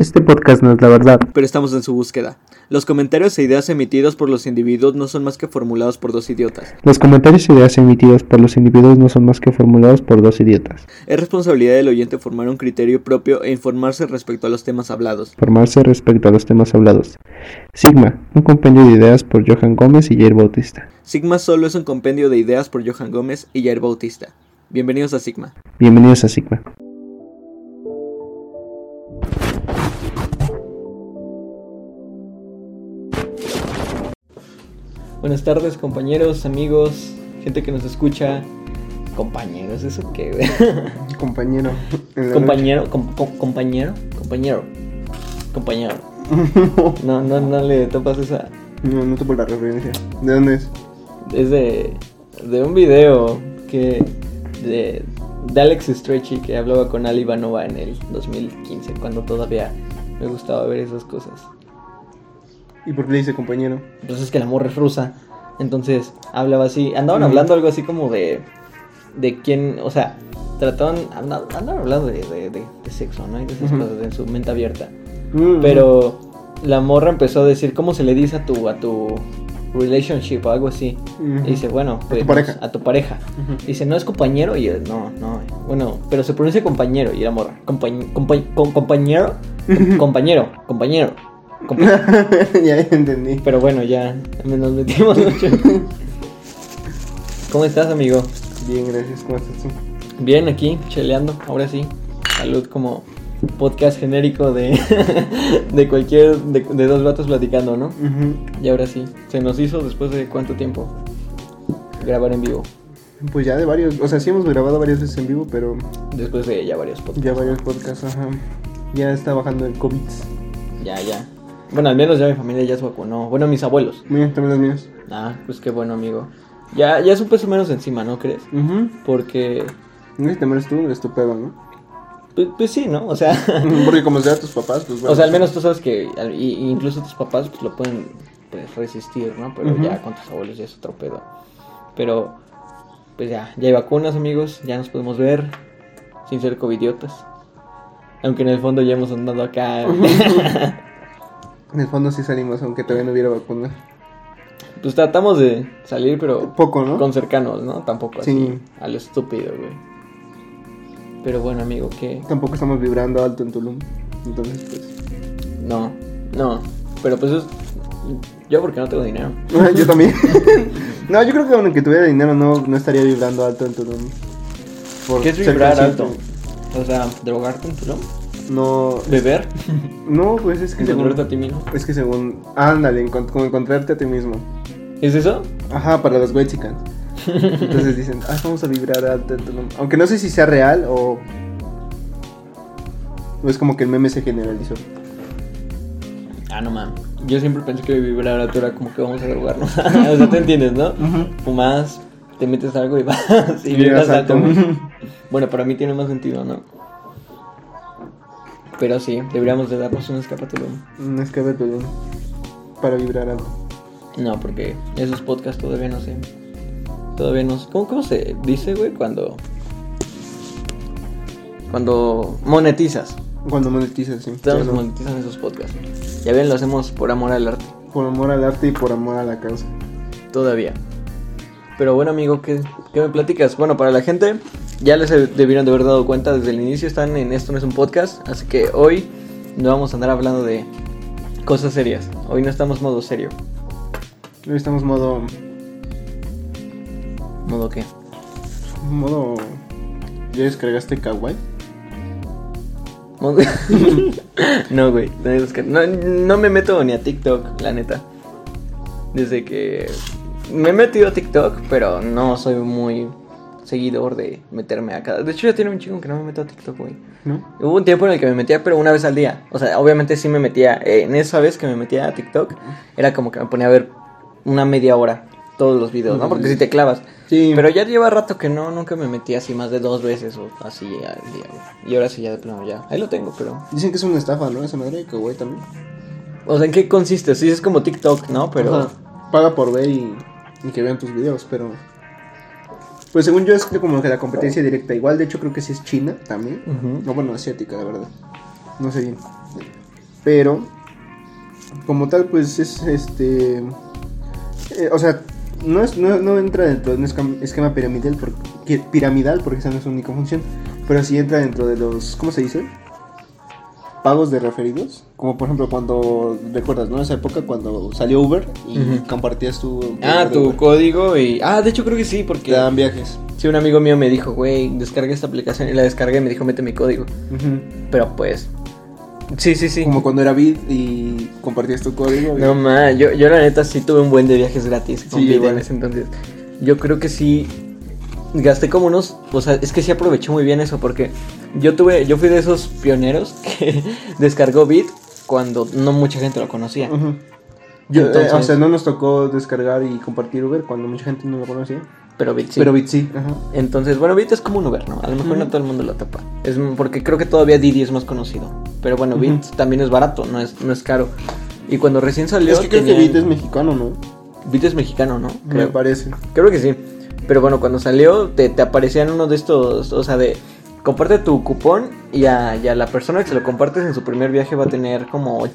Este podcast no es la verdad. pero estamos en su búsqueda. Los comentarios e ideas emitidos por los individuos no son más que formulados por dos idiotas. Los comentarios e ideas emitidos por los individuos no son más que formulados por dos idiotas. Es responsabilidad del oyente formar un criterio propio e informarse respecto a los temas hablados. Formarse respecto a los temas hablados. Sigma, un compendio de ideas por Johan Gómez y Jair Bautista. Sigma solo es un compendio de ideas por Johan Gómez y Jair Bautista. Bienvenidos a Sigma. Bienvenidos a Sigma. Buenas tardes, compañeros, amigos, gente que nos escucha. Compañeros, ¿eso qué, güey? Compañero. Compañero, com- com- compañero, compañero, compañero. No, no, no le topas esa. No, no topo la referencia. ¿De dónde es? Es de, de un video que de, de Alex Stretchy que hablaba con Ali Ivanova en el 2015, cuando todavía me gustaba ver esas cosas. ¿Y por qué le dice compañero? Pues es que la morra es rusa, entonces hablaba así, andaban hablando algo así como de, de quién, o sea, trataban, andaban, andaban hablando de, de, de- de sexo, ¿no? Y de esas cosas en su mente abierta. Pero la morra empezó a decir cómo se le dice a tu, a tu relationship o algo así. Y dice, bueno, pues, pareja. a tu pareja. Dice, no es compañero y él, no, no, bueno, pero se pronuncia compañero y era morra. Compañ- compañero, Com- compañero, compañero. ya entendí. pero bueno, ya nos metimos mucho. ¿Cómo estás, amigo? Bien, gracias. ¿Cómo estás tú? Bien, aquí, cheleando, ahora sí. Salud como podcast genérico de, de cualquier, de, de dos vatos platicando, ¿no? Y ahora sí, se nos hizo después de cuánto tiempo grabar en vivo. Pues ya de varios. O sea, sí hemos grabado varias veces en vivo, pero Después de ya varios podcasts. ya varios podcasts, ajá. Ya está bajando el COVID. Ya, ya. Bueno, al menos ya mi familia ya se vacunó. Bueno, mis abuelos. Mira, también los míos. Ah, pues qué bueno, amigo. Ya, ya es un peso menos encima, ¿no crees? Ujú. Porque, No te mueres tú, es tu pedo, ¿no? pues, pues sí, ¿no? O sea, Porque como sea tus papás, pues bueno. o sea, al menos tú sabes que y- incluso tus papás pues, lo pueden pues, resistir, ¿no? Pero ya con tus abuelos ya es otro pedo. Pero, pues ya, ya hay vacunas, amigos. Ya nos podemos ver sin ser covidiotas. Aunque en el fondo ya hemos andado acá. En el fondo sí salimos, aunque todavía no hubiera vacuna. pues tratamos de salir, pero Poco, ¿no? con cercanos, ¿no? Tampoco así Sí. a lo estúpido, güey. Pero bueno, amigo, que Tampoco estamos vibrando alto en Tulum. Entonces, pues. no, no, pero pues es yo porque no tengo dinero. yo también. no, yo creo que aunque tuviera dinero no, no estaría vibrando alto en Tulum. Por ¿Qué es vibrar alto? O sea, drogarte en Tulum, No, beber, no, pues es que encontrarte a ti mismo. es que según, ándale, encont- como encontrarte a ti mismo. ¿Es eso? Ajá, para los Wexicans. Entonces dicen, ah, vamos a vibrar Tulum. Aunque no sé si sea real o, o es como que el meme se generalizó. Ah, no mames. Yo siempre pensé que vibrar alto era como que vamos a drogarnos. o sea, te entiendes, ¿no? Fumas, te metes algo y vas y vibras alto. bueno, para mí tiene más sentido, ¿no? Pero sí, deberíamos de darnos un Tulum. Un Tulum para vibrar alto. No, porque esos podcasts todavía no sé. Todavía no sé. ¿Cómo, cómo se dice, güey? Cuando. Cuando monetizas. Cuando monetizas, sí. Todos Claro. monetizan esos podcasts. Ya ven, lo hacemos por amor al arte. Por amor al arte y por amor a la causa. Todavía. Pero bueno, amigo, ¿qué, qué me platicas? Bueno, para la gente, ya les debieron de haber dado cuenta desde el inicio, están en Esto no es un podcast, así que hoy no vamos a andar hablando de cosas serias. Hoy no estamos modo serio. Hoy estamos modo. ¿Modo qué? modo. ¿Ya descargaste Kawaii? No, güey, no, no me meto ni a TikTok, la neta. Desde que me he metido a TikTok, pero no soy muy seguidor de meterme a cada... De hecho, ya tiene un chico que no me meto a TikTok, güey. ¿No? Hubo un tiempo en el que me metía, pero una vez al día. O sea, obviamente sí me metía. eh, en esa vez que me metía a TikTok, era como que me ponía a ver una media hora todos los videos, ¿no? Porque si te clavas. Sí. Pero ya lleva rato que no, nunca me metía así más de dos veces o así al día, güey. Y ahora sí ya de plano ya. Ahí lo tengo, pero. Dicen que es una estafa, ¿no? Esa madre de Kawaii también. O sea, ¿en qué consiste? Sí, es como TikTok, ¿no? Pero. Ajá. Paga por ver y, y que vean tus videos, pero. Pues según yo es como que la competencia directa. Igual, de hecho, creo que sí es China también. Ujú. No, bueno, asiática, la verdad. No sé bien. Pero, como tal, pues es este. eh, o sea, no, es, no, no entra dentro de un esquema piramidal porque, piramidal porque esa no es su única función. Pero sí entra dentro de los. ¿Cómo se dice? Pagos de referidos. Como por ejemplo cuando. ¿Recuerdas, no? Esa época cuando salió Uber y Ujú. compartías tu. Ah, tu Uber. código y... Ah, de hecho creo que sí, Te porque... dan viajes. Sí, un amigo mío me dijo, güey, descarga esta aplicación y la descargué y me dijo, mete mi código. Pero pues... Sí, sí, sí. Como cuando era Bit y compartías tu código. y- No, ma, yo, yo la neta sí tuve un buen de viajes gratis con Sí, igual. en ese entonces. Yo creo que sí gasté como unos, o sea, es que sí aproveché muy bien eso porque yo tuve, yo fui de esos pioneros que descargó Bit cuando no mucha gente lo conocía. Yo, eh, o sea, no nos tocó descargar y compartir Uber cuando mucha gente no lo conocía. Pero Bit sí. Pero Bit sí. Ajá. Entonces, bueno, Bit es como un Uber, ¿no? A lo mejor no todo el mundo lo tapa. Es porque creo que todavía Didi es más conocido. Pero bueno, Ujú. Bit también es barato, no es, no es caro. Y cuando recién salió. Es que creo que tenían- Bit es mexicano, ¿no? Bit es mexicano, ¿no? Me parece. Creo que sí. Pero bueno, cuando salió, te, te aparecían uno de estos, o sea, de comparte tu cupón y a, y a la persona que se lo compartes en su primer viaje va a tener como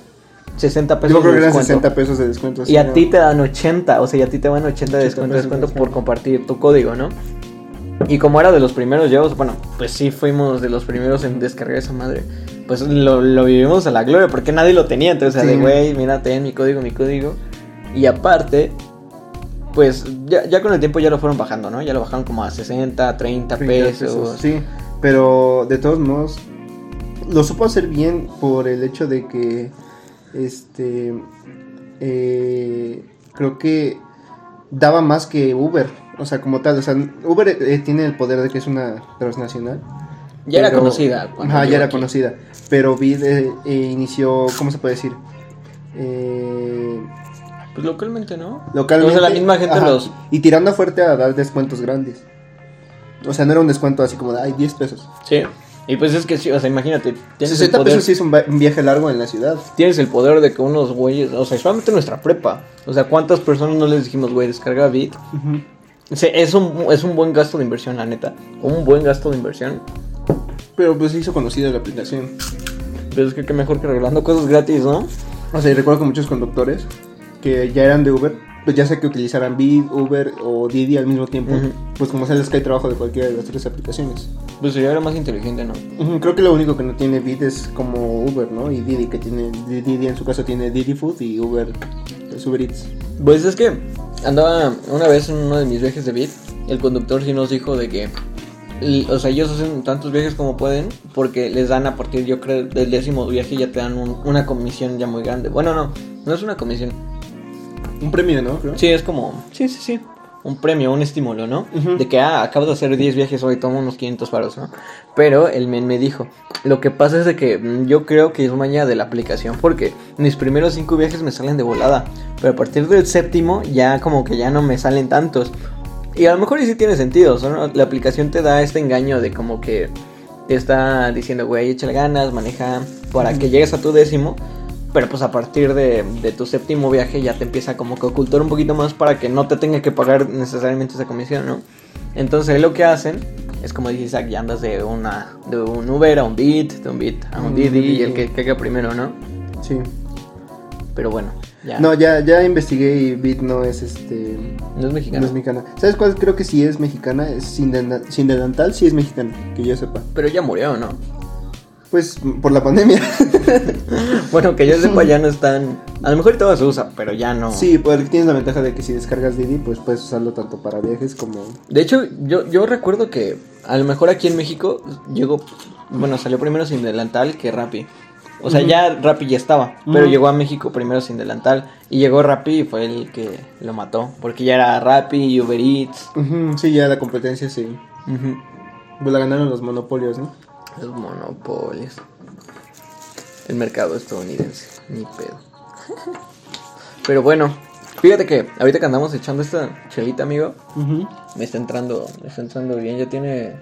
60 pesos Yo creo de que eran descuento. 60 pesos de descuento. Y sí, a ti te dan 80, o sea, y a ti te van 80 de 80 descuento, de descuento por compartir tu código, ¿no? Y como era de los primeros yo, bueno, pues sí fuimos de los primeros en descargar esa madre. Pues lo, lo vivimos a la gloria, porque nadie lo tenía. Entonces, o sea, Sí. de güey, mira, ten mi código, mi código. Y aparte, pues ya, ya con el tiempo ya lo fueron bajando, ¿no? Ya lo bajaron como a 60, 30, 30 pesos. Sí, pero de todos modos, lo supo hacer bien por el hecho de que, este, eh, creo que daba más que Uber. O sea, como tal, o sea, Uber eh, tiene el poder de que es una transnacional. Ya era conocida. Ajá, ya era aquí. conocida. Pero Bid eh, eh, inició, ¿cómo se puede decir? Eh, Pues localmente, ¿no? localmente. O sea, la misma gente ajá, los... Y tirando fuerte a dar descuentos grandes. O sea, no era un descuento así como de, ay, 10 pesos. Sí. Y pues es que sí, o sea, imagínate. Tienes el 60 poder- pesos sí es un, viaje largo en la ciudad. tienes el poder de que unos güeyes, o sea, solamente nuestra prepa, o sea, ¿cuántas personas no les dijimos, güey, descarga Bit? O sea, es un, es un buen gasto de inversión, la neta. Un buen gasto de inversión. Pero pues se hizo conocida la aplicación. Pero es que qué mejor que regalando cosas gratis, ¿no? O sea, y recuerdo que muchos conductores que ya eran de Uber, pues ya sea que utilizaran Bid, Uber o Didi al mismo tiempo, pues como sabes que hay trabajo de cualquiera de las tres aplicaciones. Pues ya era más inteligente, ¿no? Creo que lo único que no tiene Bid es como Uber, ¿no? Y Didi que tiene, Didi en su caso tiene Didi Food y Uber, es Uber Eats. Pues es que andaba una vez en uno de mis viajes de Bit, el conductor sí nos dijo de que, o sea, ellos hacen tantos viajes como pueden, porque les dan a partir, yo creo, del décimo viaje ya te dan un- una comisión ya muy grande. Bueno, no, no es una comisión. Un premio, ¿no? Creo. Sí, es como, sí, sí, sí. Un premio, un estímulo, ¿no? De que, ah, acabo de hacer 10 viajes hoy, tomo unos 500 paros, ¿no? Pero el men me dijo, lo que pasa es de que mm, yo creo que es maña de la aplicación porque mis primeros 5 viajes me salen de volada, pero a partir del séptimo ya como que ya no me salen tantos. Y a lo mejor sí tiene sentido, ¿no? La aplicación te da este engaño de como que te está diciendo, güey, échale ganas, maneja para que llegues a tu décimo. Pero pues a partir de, de tu séptimo viaje ya te empieza como que ocultar un poquito más para que no te tenga que pagar necesariamente esa comisión, ¿no? Entonces lo que hacen es como dice Isaac, ya andas de una de un Uber a un Bit, de un Bit a un Mm, Didi y el que caiga primero, ¿no? Sí. Pero bueno, ya. No, ya, ya investigué y Bid no es este. no es mexicano. No es mexicana. ¿Sabes cuál creo que sí es mexicana? Es sin, dena- sin delantal, sí es mexicana, que yo sepa. Pero ya murió, ¿no? Pues por la pandemia. Bueno, que yo sepa ya no están... A lo mejor todo se usa, pero ya no. Sí, porque tienes la ventaja de que si descargas Didi, pues puedes usarlo tanto para viajes como. De hecho, yo, yo recuerdo que a lo mejor aquí en México llegó, bueno, salió primero sin delantal que Rappi. O sea, ya Rappi ya estaba, pero llegó a México primero sin delantal. Y llegó Rappi y fue el que lo mató. Porque ya era Rappi y Uber Eats. Sí, ya la competencia sí. Pues la ganaron los monopolios, ¿no? Los monopolios. El mercado estadounidense, ni pedo. Pero bueno, fíjate que ahorita que andamos echando esta chelita, amigo, me está entrando, me está entrando bien. Ya tiene.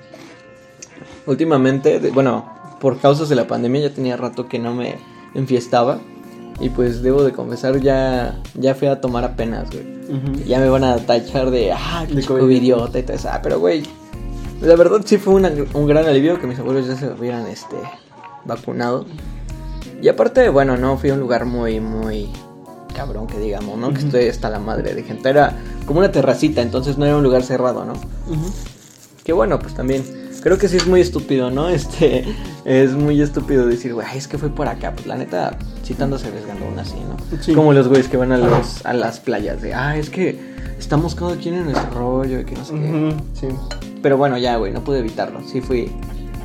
Últimamente, de- bueno, por causas de la pandemia ya tenía rato que no me enfiestaba. Y pues debo de confesar, ya, ya fui a tomar apenas, güey. Ya me van a tachar de, ah, De chico y todo eso. Ah, pero güey, la verdad sí fue una- un gran alivio que mis abuelos ya se hubieran este, vacunado. Y aparte, bueno, no fui a un lugar muy, muy cabrón que digamos, ¿no? Que estoy hasta la madre de gente. Era como una terracita, entonces no era un lugar cerrado, ¿no? Que bueno, pues también creo que sí es muy estúpido, ¿no? Este es muy estúpido decir, güey, es que fue por acá. Pues la neta, sí te andas arriesgando aún así, ¿no? Sí. Como los güeyes que van a, los, a las playas de, ah, es que estamos cada quien en nuestro rollo y que no sé qué. Sí. Pero bueno, ya, güey, no pude evitarlo. Sí fui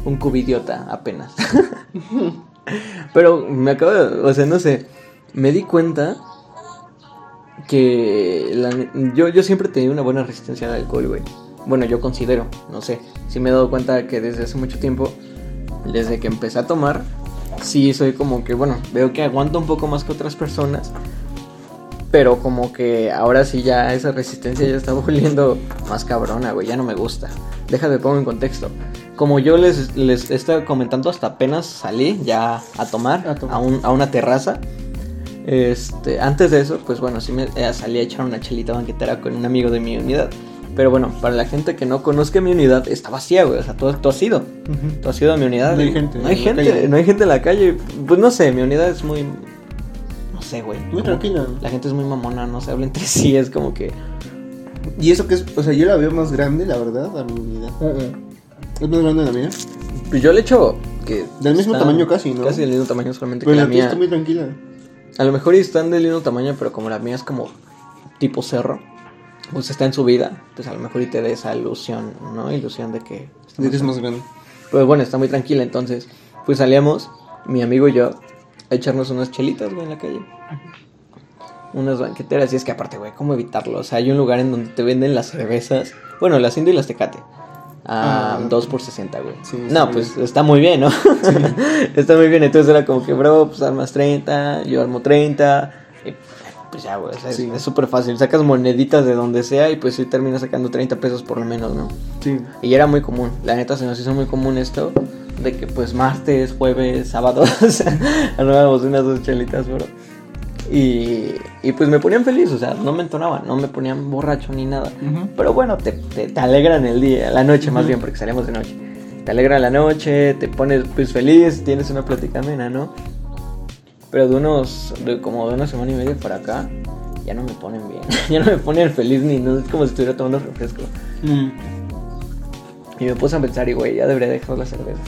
un cubidiota apenas. Pero me acabo de... O sea, no sé. Me di cuenta que la yo, yo siempre tenido una buena resistencia al alcohol, güey. Bueno, yo considero, no sé. Sí me he dado cuenta que desde hace mucho tiempo, desde que empecé a tomar, sí soy como que, bueno, veo que aguanto un poco más que otras personas. Pero como que ahora sí ya esa resistencia ya está volviendo más cabrona, güey. Ya no me gusta. Déjame pongo en contexto. Como yo les, les estaba comentando, hasta apenas salí ya a tomar, A un- a una terraza. Este, antes de eso, pues bueno, sí me eh, salí a echar una chelita banquetera con un amigo de mi unidad. Pero bueno, para la gente que no conozca mi unidad, está vacía, güey. O sea, tú, tú has ido. Tú has ido a mi unidad. No hay gente No hay gente, calle. no hay gente en la calle. Pues no sé, mi unidad es muy. No sé, güey. Muy tranquila. La gente es muy mamona, no se habla entre sí. Es como que. Y eso que es, o sea, yo la veo más grande, la verdad, a mi unidad. Es más grande la mía. Pues yo le echo. Que Del mismo tamaño casi, ¿no? Casi del mismo tamaño, solamente Pero que la la mía mía. está muy tranquila. A lo mejor están del mismo tamaño, pero como la mía es como tipo cerro, pues está en subida, pues a lo mejor y te da esa ilusión, ¿no? Ilusión de que... De que es más- grande. Pues bueno, está muy tranquila, entonces, pues salíamos, mi amigo y yo, a echarnos unas chelitas, güey, en la calle. Unas banqueteras, y es que aparte, güey, ¿cómo evitarlo? O sea, hay un lugar en donde te venden las cervezas, bueno, las Indio y las Tecate. A Ah. 2 por 60, güey. Sí, no, está pues está muy bien, ¿no? está muy bien. Entonces era como que, bro, pues armas 30, yo armo 30. Pues ya, güey. es- Sí. Es súper fácil. Sacas moneditas de donde sea y pues sí terminas sacando 30 pesos por lo menos, ¿no? Sí. Y era muy común. La neta se nos hizo muy común esto. De que pues martes, jueves, sábados armábamos unas dos chelitas, bro. Y, y pues me ponían feliz, o sea, no me entonaban, no me ponían borracho ni nada. Ujú. Pero bueno, te, te, te alegran el día, la noche más bien, porque salimos de noche. Te alegra la noche, te pones pues feliz, tienes una plática amena, ¿no? Pero de unos, de como de una semana y media para acá, ya no me ponen bien. ya no me ponen feliz ni no, es como si estuviera tomando refresco. Mm. Y me puse a pensar, y güey, ya debería dejar la cerveza.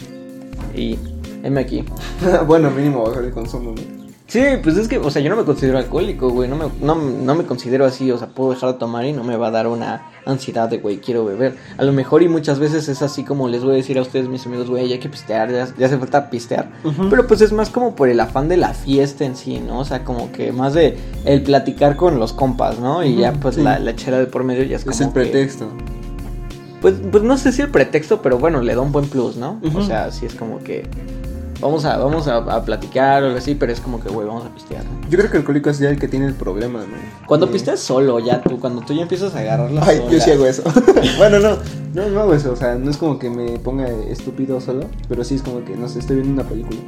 Y, heme aquí. bueno, mínimo bajar el consumo, ¿no? Sí, pues es que, o sea, yo no me considero alcohólico, güey. No me, no, no me considero así, o sea, puedo dejar de tomar y no me va a dar una ansiedad de, güey, quiero beber. A lo mejor y muchas veces es así como les voy a decir a ustedes, mis amigos, güey, ya hay que pistear, ya, ya hace falta pistear. Pero pues es más como por el afán de la fiesta en sí, ¿no? O sea, como que más de el platicar con los compas, ¿no? Y ya pues sí. la, la chela de por medio ya es como Es el que- pretexto. pues, pues no sé si el pretexto, pero bueno, le da un buen plus, ¿no? O sea, sí es como que vamos a, vamos a, a platicar o algo así, pero es como que, güey, vamos a pistear, ¿no? Yo creo que el alcohólico es ya el que tiene el problema, ¿no? Cuando pisteas solo, ya tú, cuando tú ya empiezas a agarrar la Ay, yo sí hago eso. bueno, no, no, no hago eso. O sea, no es como que me ponga estúpido solo, pero sí es como que, no sé, estoy viendo una película.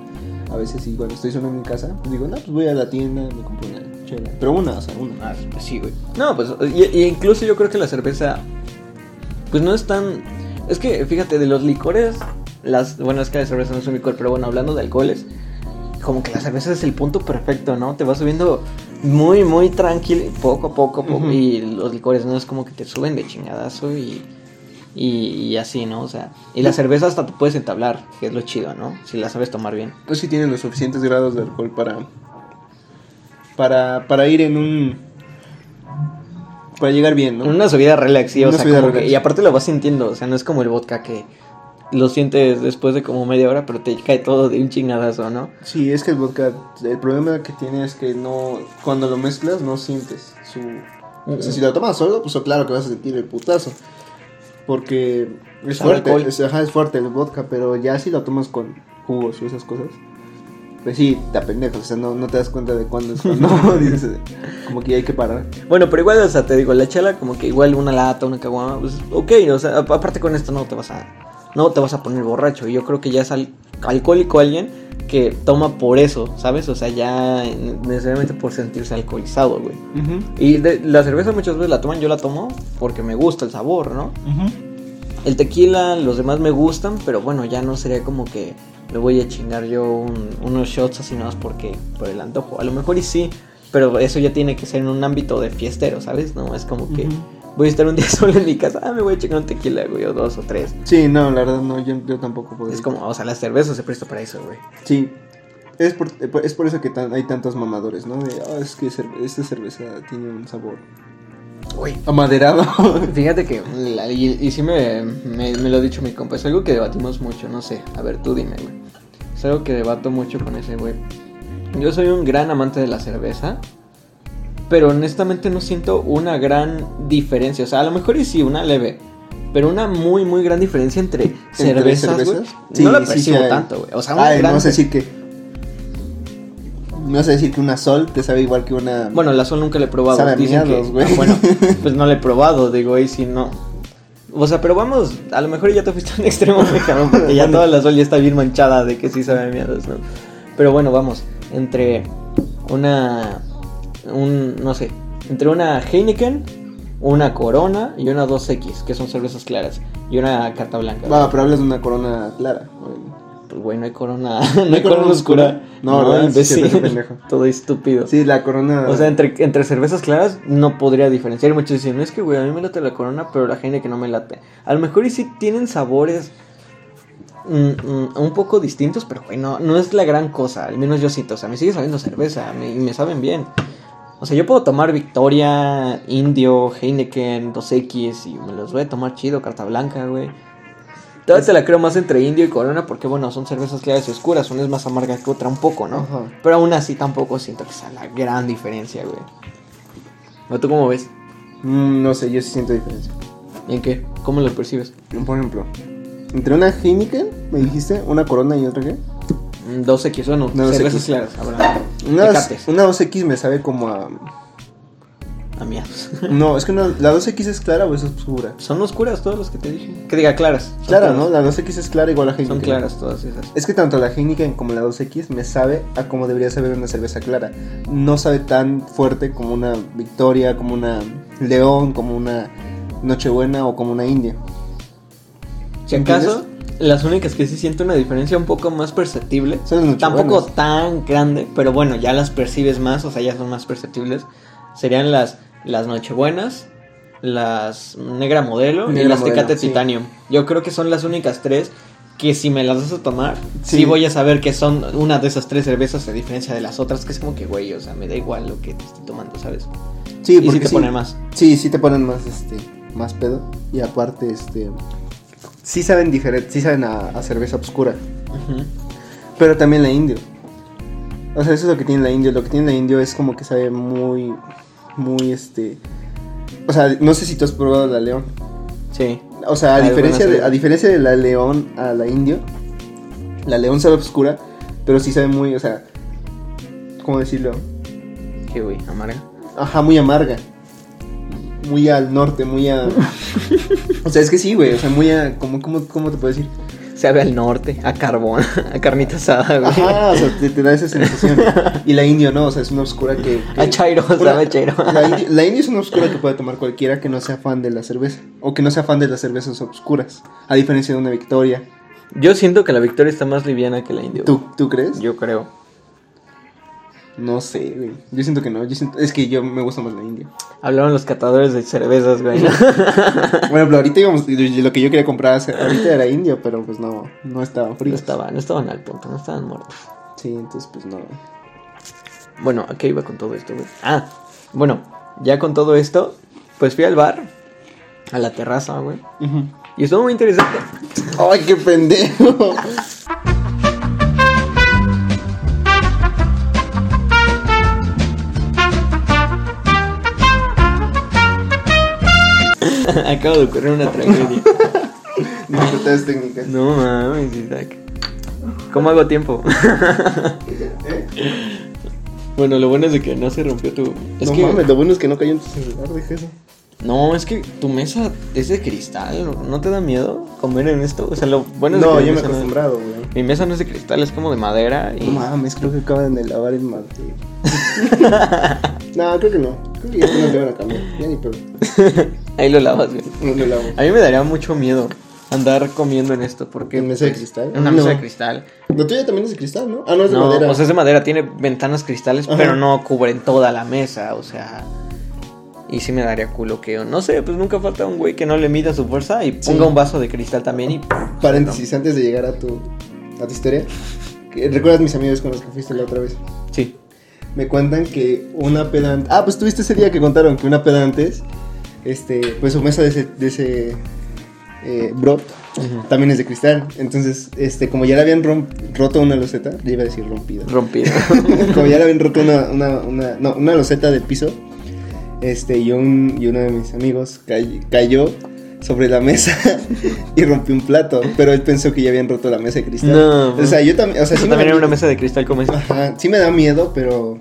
A veces sí, cuando estoy solo en mi casa, pues digo, no, pues voy a la tienda, me compro una chela. Pero una, o sea, una. Ah, pues sí, güey. No, pues, y, y incluso yo creo que la cerveza, pues no es tan... Es que, fíjate, de los licores, las... Bueno, es que la cerveza no es un licor, pero bueno, hablando de alcoholes, como que la cerveza es el punto perfecto, ¿no? Te va subiendo muy, muy tranquilo, poco a poco, poco, y los licores no es como que te suben de chingadazo y... Y, y así, ¿no? O sea, y la cerveza hasta te puedes entablar, que es lo chido, ¿no? Si la sabes tomar bien. Pues sí tienen los suficientes grados de alcohol para. Para, para ir en un. Para llegar bien, ¿no? Una subida relax, sí, o sea, subida que- y aparte lo vas sintiendo, o sea, no es como el vodka que lo sientes después de como media hora, pero te cae todo de un chingadazo, ¿no? Sí, es que el vodka, el problema que tiene es que no, cuando lo mezclas no sientes su... O sea, si lo tomas solo, pues claro que vas a sentir el putazo. Porque es Sabe fuerte, es, ajá, es fuerte el vodka, pero ya si lo tomas con jugos o esas cosas, pues sí, te apendejas, o sea, no, no te das cuenta de cuándo es cuando, dices, como que ya hay que parar. Bueno, pero igual, o sea, te digo, la chela como que igual una lata, una caguama, pues ok, o sea, aparte con esto no te vas a no te vas a poner borracho, y yo creo que ya es al- alcohólico alguien que toma por eso, ¿sabes? O sea, ya necesariamente por sentirse alcoholizado, güey. Y de- la cerveza muchas veces la toman, yo la tomo porque me gusta el sabor, ¿no? El tequila, los demás me gustan, pero bueno, ya no sería como que me voy a chingar yo un- unos shots así nada más porque, por el antojo. A lo mejor y sí, pero eso ya tiene que ser en un ámbito de fiestero, ¿sabes? No, es como que. Voy a estar un día solo en mi casa, ah, me voy a chingar un tequila, güey, o dos o tres. Sí, no, la verdad no, yo, yo tampoco podría. Es como, o sea, la cerveza se presta para eso, güey. Sí. Es por, es por eso que tan- hay tantos mamadores, ¿no? De, "Ah, es que cer- esta cerveza tiene un sabor Güey. amaderado. Fíjate que, la- y, y sí me, me, me lo ha dicho mi compa, es algo que debatimos mucho, no sé, a ver, tú dime, güey. Es algo que debato mucho con ese güey. Yo soy un gran amante de la cerveza, pero honestamente no siento una gran diferencia, o sea, a lo mejor y sí, una leve, pero una muy, muy gran diferencia entre, cervezas, güey. cervezas? Sí, no la percibo sí hay. tanto, güey. O sea, una Ay, gran... no a decir que. No a decir que una sol te sabe igual que una. Bueno, la sol nunca la he probado. Sabe Dicen miados, que, güey. Ah, bueno, pues no la he probado, digo, y si no. O sea, pero vamos, a lo mejor ya te fuiste a un extremo, cabrón, porque ya toda la sol ya está bien manchada de que sí sabe a miados, ¿no? Pero bueno, vamos, entre una, un, no sé, entre una Heineken, una Corona y una 2X, que son cervezas claras, y una carta blanca. Va, pero hablas de una corona clara. Pues güey, no hay Corona, no hay Corona oscura. No. Sí, imbécil. sí, todo estúpido. Sí, la corona. O sea, entre, entre cervezas claras no podría diferenciar. Y muchos dicen, no es que, güey, a mí me late la corona, pero la que no me late. A lo mejor y sí tienen sabores mm, mm, un poco distintos, pero, güey, no, no es la gran cosa. Al menos yo siento. O sea, me sigue sabiendo cerveza me- y me saben bien. O sea, yo puedo tomar Victoria, Indio, Heineken, 2X y me los voy a tomar chido, carta blanca, güey. Todavía te la creo más entre Indio y Corona porque, bueno, son cervezas claras y oscuras. Una es más amarga que otra un poco, ¿no? Ajá. Pero aún así tampoco siento que sea la gran diferencia, güey. ¿O tú cómo ves? Mm, no sé, yo sí siento diferencia. ¿Y en qué? ¿Cómo lo percibes? Por ejemplo, entre una Heineken, me dijiste, una corona y otra qué? Mm, 2X, bueno, No, 2X. cervezas claras, habrá. Una, Tecates. una 2X me sabe como a. A miados. No, es que una- la 2X es clara o es oscura. Son oscuras todas las que te dije. Que diga claras. Clara, claras. ¿no? La 2X es clara igual a Heineken. Son claras todas esas. Es que tanto la Heineken como la 2X me sabe a como debería saber una cerveza clara. No sabe tan fuerte como una Victoria, como una León, como una Nochebuena o como una India. Si acaso, las únicas que sí siento una diferencia un poco más perceptible. Son Tampoco tan grande, pero bueno, ya las percibes más, o sea, ya son más perceptibles. Serían las, las Nochebuenas, las Negra Modelo y las Modelo, Tecate sí. Titanium. Yo creo que son las únicas tres que si me las vas a tomar, sí. Sí. voy a saber que son una de esas tres cervezas a diferencia de las otras, que es como que, güey, o sea, me da igual lo que te estoy tomando, ¿sabes? Sí, y porque si te sí. ponen más. Sí, sí te ponen más, este, más pedo. Y aparte, este, sí saben diferente, sí saben a, a cerveza oscura. Pero también la indio. O sea, eso es lo que tiene la indio. Lo que tiene la indio es como que sabe muy, muy, este... O sea, no sé si tú has probado la león. Sí. O sea, a diferencia, de, a diferencia de la león a la indio, la león sabe oscura, pero sí sabe muy, o sea, ¿cómo decirlo? ¿Qué, güey? ¿Amarga? Ajá, muy amarga. Muy al norte, muy a... o sea, es que sí, güey, o sea, muy a... ¿Cómo, cómo, cómo te puedo decir? Sabe al norte, a carbón, a carnita asada, güey. Ajá, o sea, te, te da esa sensación. Y la indio no, o sea, es una oscura que... que- A chairo, Una- sabe a chairo. La indio, la indio es una oscura que puede tomar cualquiera que no sea fan de la cerveza. O que no sea fan de las cervezas oscuras. A diferencia de una Victoria. Yo siento que la victoria está más liviana que la indio. ¿Tú, ¿tú crees? Yo creo. No sé, güey. Yo siento que no. Yo siento, es que yo me gusta más la india. Hablaron los catadores de cervezas, güey. Bueno, pero ahorita íbamos. Lo que yo quería comprar ahorita era indio, pero pues no, no estaban No fríos. estaban, no estaban al punto, no estaban muertos. Sí, entonces pues no. Bueno, ¿a qué iba con todo esto, güey? Ah, bueno, ya con todo esto, pues fui al bar, a la terraza, güey. Y estuvo muy interesante. ¡Ay, qué pendejo! Acabo de ocurrir una tragedia. Dificultades técnicas. No mames, Isaac. ¿Cómo hago tiempo? bueno, lo bueno es de que no se rompió tu. Es no que. mames, lo bueno es que no cayó en tu celular, eso. No, es que tu mesa es de cristal. ¿no- ¿No te da miedo comer en esto? O sea, lo bueno es No, que mi yo me he no- acostumbrado, güey. Mi mesa no es de cristal, es como de madera. Y... No mames, creo que acaban de lavar el mate. no, creo que no. Creo que ya no le van a cambiar. Ya ni pedo. Ahí lo lavas, güey. Lo lavo. A mí me daría mucho miedo andar comiendo en esto porque... ¿En mesa de pues, cristal? En una No. mesa de cristal. La tuya también es de cristal, ¿no? Ah, no, es de No, madera. o sea, es de madera, tiene ventanas cristales, Ajá. pero no cubren toda la mesa, o sea. Y sí me daría culo que, no sé, pues nunca falta un güey que no le mida su fuerza y ponga Sí. un vaso de cristal también y. Paréntesis, antes de llegar a tu, a tu historia. ¿Recuerdas mis amigos con los que fuiste la otra vez? Sí. Me cuentan que una peda. Ah, pues tuviste ese día que contaron que una peda antes, este, pues su mesa de ese, de ese eh, bro también es de cristal. Entonces, este, como ya le habían roto una loseta, ya iba a decir rompida. Rompido. como ya le habían roto una, una, una, no, una loseta del piso, este, y, un, y uno de mis amigos cay- cayó sobre la mesa y rompió un plato, pero él pensó que ya habían roto la mesa de cristal. No. O sea, yo también, o sea, sí también era una mesa de cristal como esa. Ajá, sí me da miedo, pero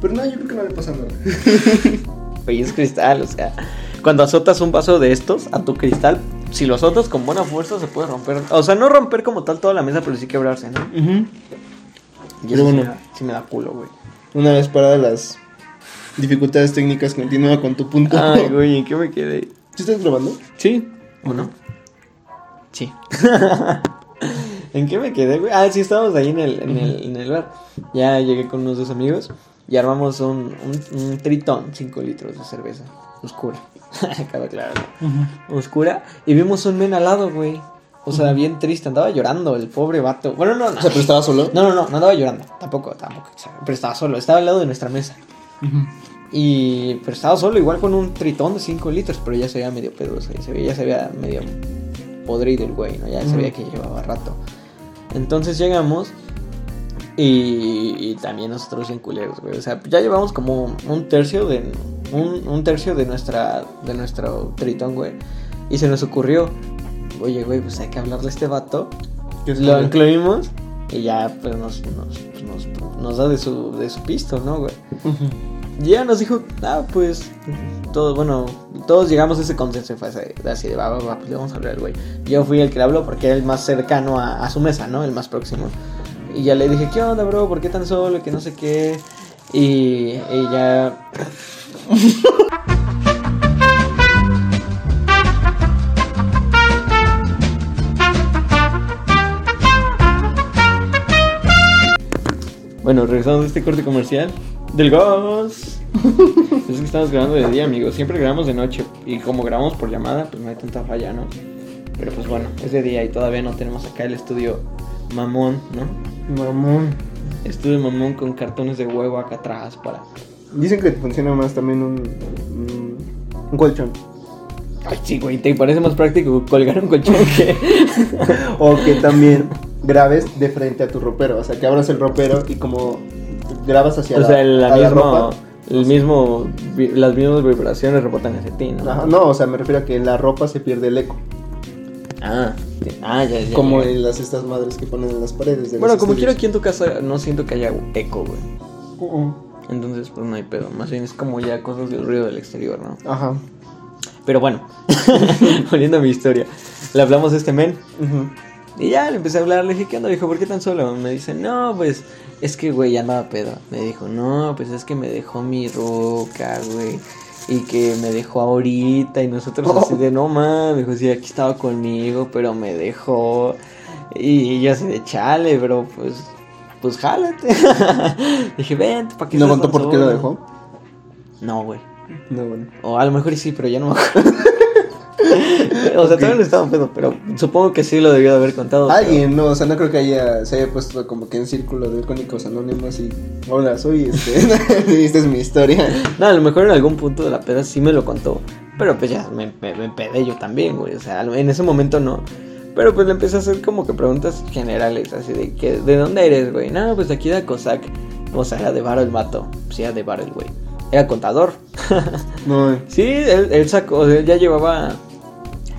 pero no, yo creo que no le pasa nada. Güey, es cristal, o sea. Cuando azotas un vaso de estos a tu cristal, si lo azotas con buena fuerza se puede romper. O sea, no romper como tal toda la mesa, pero sí quebrarse, ¿no? Y Pero eso sí, me da, sí me da culo, güey. Una vez paradas las dificultades técnicas, continúa con tu punto. Ay, güey, ¿en qué me quedé? ¿Sí estás grabando? Sí. ¿O no? Sí. ¿En qué me quedé, güey? Ah, sí, estábamos ahí en el, en el, en el bar. Ya llegué con unos dos amigos y armamos un, un, un tritón, 5 litros de cerveza. Oscura. Cabe claro. Oscura. Y vimos un men al lado, güey. O sea, bien triste, andaba llorando el pobre vato. Bueno, no, no. O sea, pero estaba solo. No, no, no, no andaba llorando. Tampoco, tampoco. Pero estaba solo. Estaba al lado de nuestra mesa. Y pero estaba solo, igual con un tritón de 5 litros, pero ya se veía medio pedo, o sea, ya se veía, ya se veía medio podrido el güey, ¿no? Ya se veía que llevaba rato. Entonces llegamos y, y también nosotros bien culeros, güey. O sea, ya llevamos como un tercio de un, un tercio de nuestra de nuestro tritón, güey. Y se nos ocurrió, oye, güey, pues hay que hablarle a este vato. ¿Qué es Lo incluimos y ya pues nos, nos, nos, nos da de su, de su pisto, ¿no, güey? Y ya nos dijo, ah, pues, todos, bueno, todos llegamos a ese consenso y fue así, de, va, va, va, pues le vamos a hablar güey. Yo fui el que le habló porque era el más cercano a, a su mesa, ¿no? El más próximo. Y ya le dije, ¿qué onda, bro? ¿Por qué tan solo? Que no sé qué. Y, ya... Bueno, regresamos a este corte comercial del gas. es que estamos grabando de día, amigos. Siempre grabamos de noche. Y como grabamos por llamada, pues no hay tanta falla, ¿no? Pero pues bueno, es de día y todavía no tenemos acá el estudio mamón, ¿no? Mamón. Estudio mamón con cartones de huevo acá atrás para. Dicen que te funciona más también un, un, un colchón. Ay, sí, güey, te parece más práctico colgar un colchón que. O que también grabes de frente a tu ropero. O sea, que abras el ropero y como grabas hacia o la, sea, la misma- ropa. el mismo, las mismas vibraciones rebotan hacia ti, ¿no? Ajá, no, o sea, me refiero a que en la ropa se pierde el eco. Ah, ah, ya, ya. Como ya. en las estas madres que ponen en las paredes. De Bueno, como estudios. aquí en tu casa no siento que haya eco, güey. Uh-uh. Entonces, pues no hay pedo. Más bien es como ya cosas del ruido del exterior, ¿no? Ajá. Pero bueno, volviendo a mi historia. Le hablamos a este men. Y ya le empecé a hablar. Le dije, ¿qué onda? Dijo, ¿por qué tan solo? Me dice, no, pues es que, güey, ya andaba pedo. Me dijo, no, pues es que me dejó mi roca, güey. Y que me dejó ahorita. Y nosotros así de, no mames. Dijo, sí, aquí estaba conmigo, pero me dejó. Y, y yo así de, chale, bro, pues. Pues jálate. dije, vente, ¿para qué ¿No contó por qué lo solo?" dejó? No, güey. No, bueno. O a lo mejor sí, pero ya no me acuerdo. O sea, todavía no estaba pedo, pero supongo que sí lo debió de haber contado. pero- Alguien, no, o sea, no creo que haya, se haya puesto como que en círculo de alcohólicos anónimos y hola, soy este, esta es mi historia. No, a lo mejor en algún punto de la peda sí me lo contó. Pero pues ya me, me, me empedé yo también, güey. O sea, en ese momento no. Pero pues le empecé a hacer como que preguntas generales, así de que, ¿de dónde eres, güey? No, pues de aquí de Cosac. O sea, era de Baro el mato. Sí, era de Baro el güey. Era contador. No, Sí, él, él sacó, o sea, él ya llevaba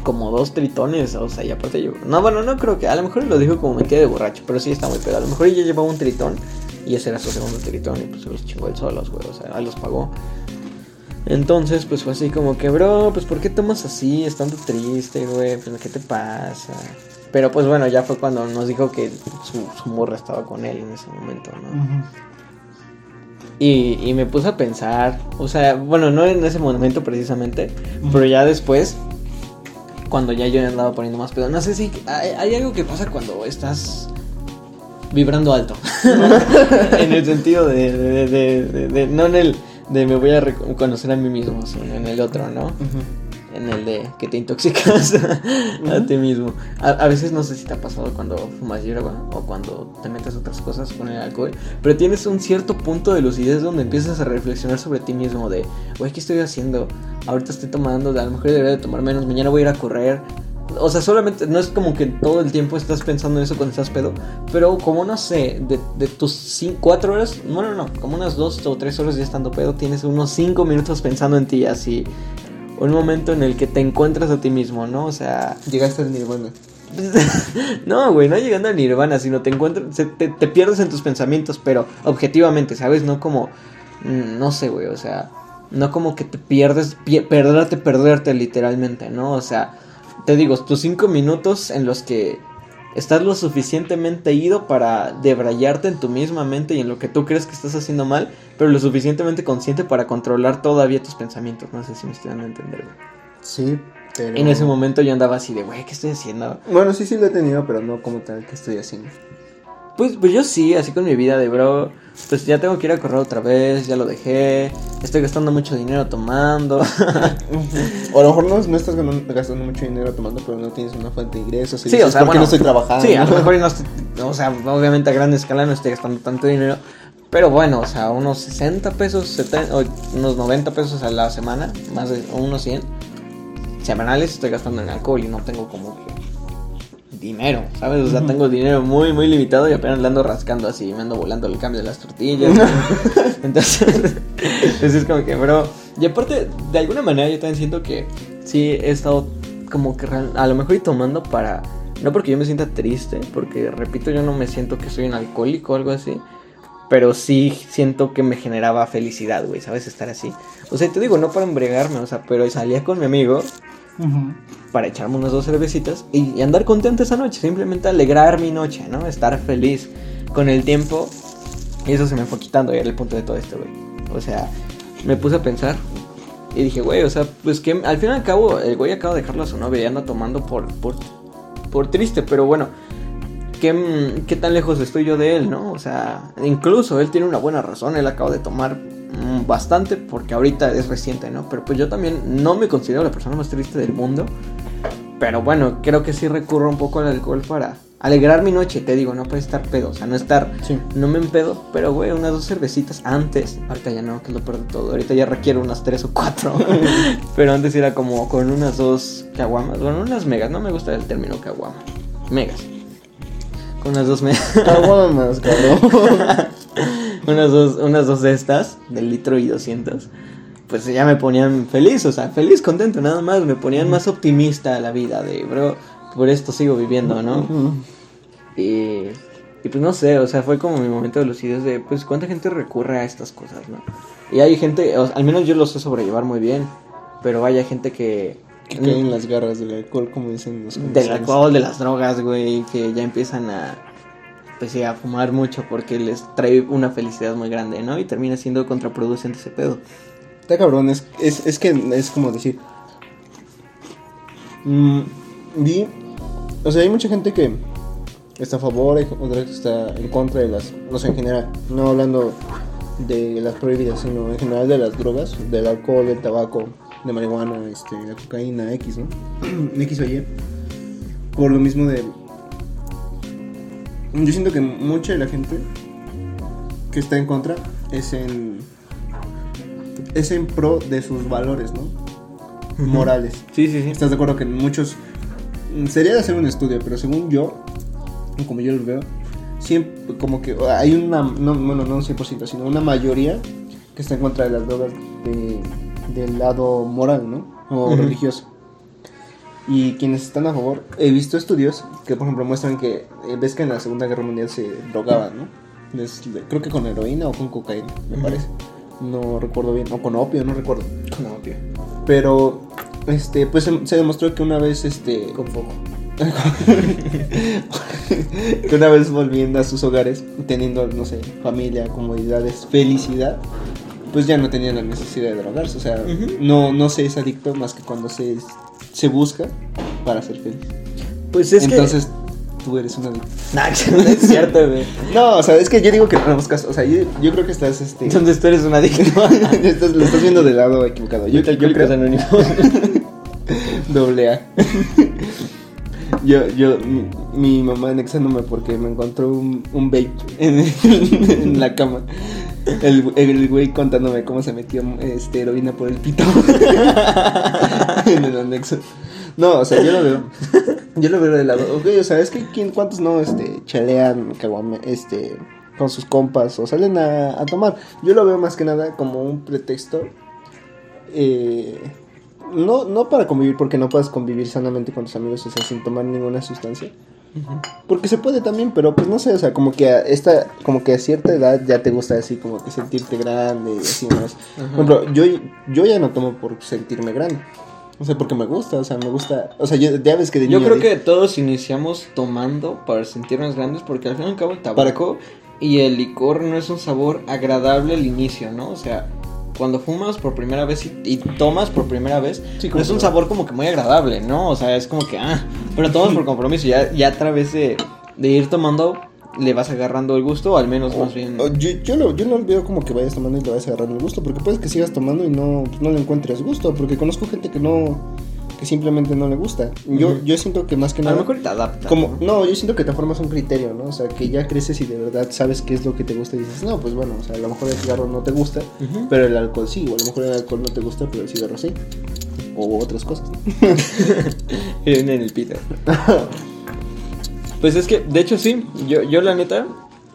como dos tritones, o sea, y aparte yo... No, bueno, no creo que, a lo mejor lo dijo como metida de borracho, pero sí está muy pedo. A lo mejor ella llevaba un tritón y ese era su segundo tritón y pues se los chingó él solos, güey, o sea, los pagó. Entonces, pues fue así como que, bro, pues ¿por qué tomas así, estando triste, güey? Pues ¿qué te pasa? Pero pues bueno, ya fue cuando nos dijo que su, su morra estaba con él en ese momento, ¿no? Y, y me puse a pensar, o sea, bueno, no en ese momento precisamente, pero ya después, cuando ya yo andaba poniendo más pedo, no sé si hay, hay algo que pasa cuando estás vibrando alto. en el sentido de, de, de, de- de- no en el de me voy a reconocer a mí mismo, sino en el otro, ¿no? En el de que te intoxicas a ti mismo. A, a veces no sé si te ha pasado cuando fumas hierba o cuando te metes otras cosas con el alcohol, pero tienes un cierto punto de lucidez donde empiezas a reflexionar sobre ti mismo de, güey, ¿qué estoy haciendo? Ahorita estoy tomando, a lo mejor debería de tomar menos, mañana voy a ir a correr. O sea, solamente, no es como que todo el tiempo estás pensando en eso cuando estás pedo, pero como no sé, de, de tus 5, 4 horas, no, no, no, como unas 2 o 3 horas ya estando pedo, tienes unos 5 minutos pensando en ti, así. Un momento en el que te encuentras a ti mismo, ¿no? O sea, Llegaste al nirvana. no, güey, no llegando al nirvana, sino te encuentras, te pierdes en tus pensamientos, pero objetivamente, ¿sabes? No como, mm, no sé, güey, o sea, no como que te pierdes, pie- perderte, perderte literalmente, ¿no? O sea, te digo, tus cinco minutos en los que estás lo suficientemente ido para debrayarte en tu misma mente y en lo que tú crees que estás haciendo mal, pero lo suficientemente consciente para controlar todavía tus pensamientos, no sé si me estoy dando a entender, güey. Sí, pero... En ese momento yo andaba así de, güey, ¿qué estoy haciendo? Bueno, sí, sí lo he tenido, pero no como tal que estoy haciendo. Pues, pues yo sí, así con mi vida de bro. Pues ya tengo que ir a correr otra vez, ya lo dejé. Estoy gastando mucho dinero tomando. O a lo mejor no, no estás gastando mucho dinero tomando, pero no tienes una fuente de ingresos. y Sí, dices, o sea, ¿por qué bueno, no estoy trabajando? Sí, a lo mejor no estoy- o sea, obviamente a gran escala no estoy gastando tanto dinero. Pero bueno, o sea, unos 60 pesos, 70, o unos 90 pesos a la semana, más de o unos 100 semanales estoy gastando en alcohol y no tengo como que dinero, ¿sabes? O sea, tengo dinero muy, muy limitado y apenas le ando rascando así, me ando volando el cambio de las tortillas. Entonces, entonces es como que, bro. Y aparte, de alguna manera yo también siento que sí he estado como que a lo mejor y tomando para... No porque yo me sienta triste, porque repito, yo no me siento que soy un alcohólico o algo así. Pero sí siento que me generaba felicidad, güey, ¿sabes? Estar así. O sea, te digo, no para embriagarme, o sea, pero salía con mi amigo para echarme unas dos cervecitas y, andar contento esa noche, simplemente alegrar mi noche, ¿no? Estar feliz con el tiempo. Y eso se me fue quitando, y era el punto de todo esto, güey. O sea, me puse a pensar y dije, güey, o sea, pues que al fin y al cabo, el güey acaba de dejarlo a su novia y anda tomando por, por, por triste, pero bueno, ¿qué, ¿qué tan lejos estoy yo de él, no? O sea, incluso él tiene una buena razón, él acaba de tomar bastante porque ahorita es reciente, ¿no? Pero pues yo también no me considero la persona más triste del mundo. Pero bueno, creo que sí recurro un poco al alcohol para alegrar mi noche, te digo, no para estar pedo, o sea, no estar, Sí. no me empedo, pero güey, unas dos cervecitas antes, ahorita ya no, que lo peor de todo, ahorita ya requiero unas tres o cuatro, pero antes era como con unas dos caguamas, bueno, unas megas, no me gusta el término caguama, megas, con unas dos megas, Caguamas, cabrón. Unas dos, unas dos de estas, del litro y 200, pues ya me ponían feliz, o sea, feliz, contento, nada más, me ponían más optimista a la vida, de bro, por esto sigo viviendo, ¿no? Y, y pues no sé, o sea, fue como mi momento de lucidez de, pues, ¿cuánta gente recurre a estas cosas, no? Y hay gente, o sea, al menos yo lo sé sobrellevar muy bien, pero hay gente que... Que caen en las garras del alcohol, como dicen los Del alcohol, de las drogas, güey, que ya empiezan a, sí, a fumar mucho porque les trae una felicidad muy grande, ¿no? Y termina siendo contraproducente ese pedo. Está cabrón, es, es, es que es como decir. mm, vi. O sea, hay mucha gente que está a favor, hay otra que está en contra de las. O sea, en general, no hablando de las prohibidas, sino en general de las drogas, del alcohol, del tabaco, de marihuana, este, la cocaína, X, ¿no? X o Y. Por lo mismo de. Yo siento que mucha de la gente que está en contra es en es en pro de sus valores, ¿no? Morales. Sí, sí, sí. ¿Estás de acuerdo que muchos... Sería de hacer un estudio, pero según yo, como yo lo veo, siempre como que hay una... No, bueno, no un 100%, sino una mayoría que está en contra de las drogas de- del lado moral, ¿no? O Ujú. religioso. Y quienes están a favor, he visto estudios que, por ejemplo, muestran que eh, ves que en la Segunda Guerra Mundial se drogaban, ¿no? Les- creo que con heroína o con cocaína, me parece. No recuerdo bien, o con opio, no recuerdo. Con opio. Pero, este, pues se, se demostró que una vez, este, Con foco. que una vez volviendo a sus hogares, teniendo, no sé, familia, comodidades, felicidad, pues ya no tenían la necesidad de drogarse. O sea, no, no se es adicto más que cuando se, se busca para ser feliz. Pues es Entonces, tú eres un adicto. Nah, no es cierto, güey. No, o sea, es que yo digo que no caso. O sea, yo, yo creo que estás, este... Entonces tú eres un adicto. estás- lo estás viendo del lado equivocado. Yo, yo creo... Anónimos. Doble A. Yo, yo, mi, mi mamá anexándome porque me encontró un, un vape en, en la cama. El, el güey contándome cómo se metió este, heroína por el pito. en el anexo. No, o sea, yo lo veo. Yo lo veo de lado. Ok, o sea, es que ¿quién, ¿cuántos no este, chalean caguame, este, con sus compas o salen a, a tomar? Yo lo veo más que nada como un pretexto. Eh, no, no para convivir, porque no puedes convivir sanamente con tus amigos, o sea, sin tomar ninguna sustancia. Porque se puede también, pero pues no sé, o sea, como que a esta, como que a cierta edad ya te gusta así como que sentirte grande y así más. Por ejemplo, yo, yo ya no tomo por sentirme grande. O sea, porque me gusta, o sea, me gusta. O sea, yo, ya ves que de Yo niño creo dije- que todos iniciamos tomando para sentirnos grandes porque al fin y al cabo el tabaco y el licor no es un sabor agradable al inicio, ¿no? O sea, cuando fumas por primera vez y, y tomas por primera vez, Sí, es un sabor como que muy agradable, ¿no? O sea, es como que, ah, pero tomas por compromiso, ya, ya a través de, de ir tomando le vas agarrando el gusto, o al menos más bien... Yo, yo, lo, yo no veo como que vayas tomando y le vayas agarrando el gusto, porque puedes que sigas tomando y no, no le encuentres gusto, porque conozco gente que no, que simplemente no le gusta. Yo, yo siento que más que a nada... lo mejor te adaptas. Como, ¿no? no, yo siento que te formas un criterio, ¿no? O sea, que ya creces y de verdad sabes qué es lo que te gusta y dices, no, pues bueno, o sea, a lo mejor el cigarro no te gusta, Ujú. pero el alcohol sí, o a lo mejor el alcohol no te gusta, pero el cigarro sí. O otras cosas. en el pito. Pues es que, de hecho, sí. Yo, yo la neta.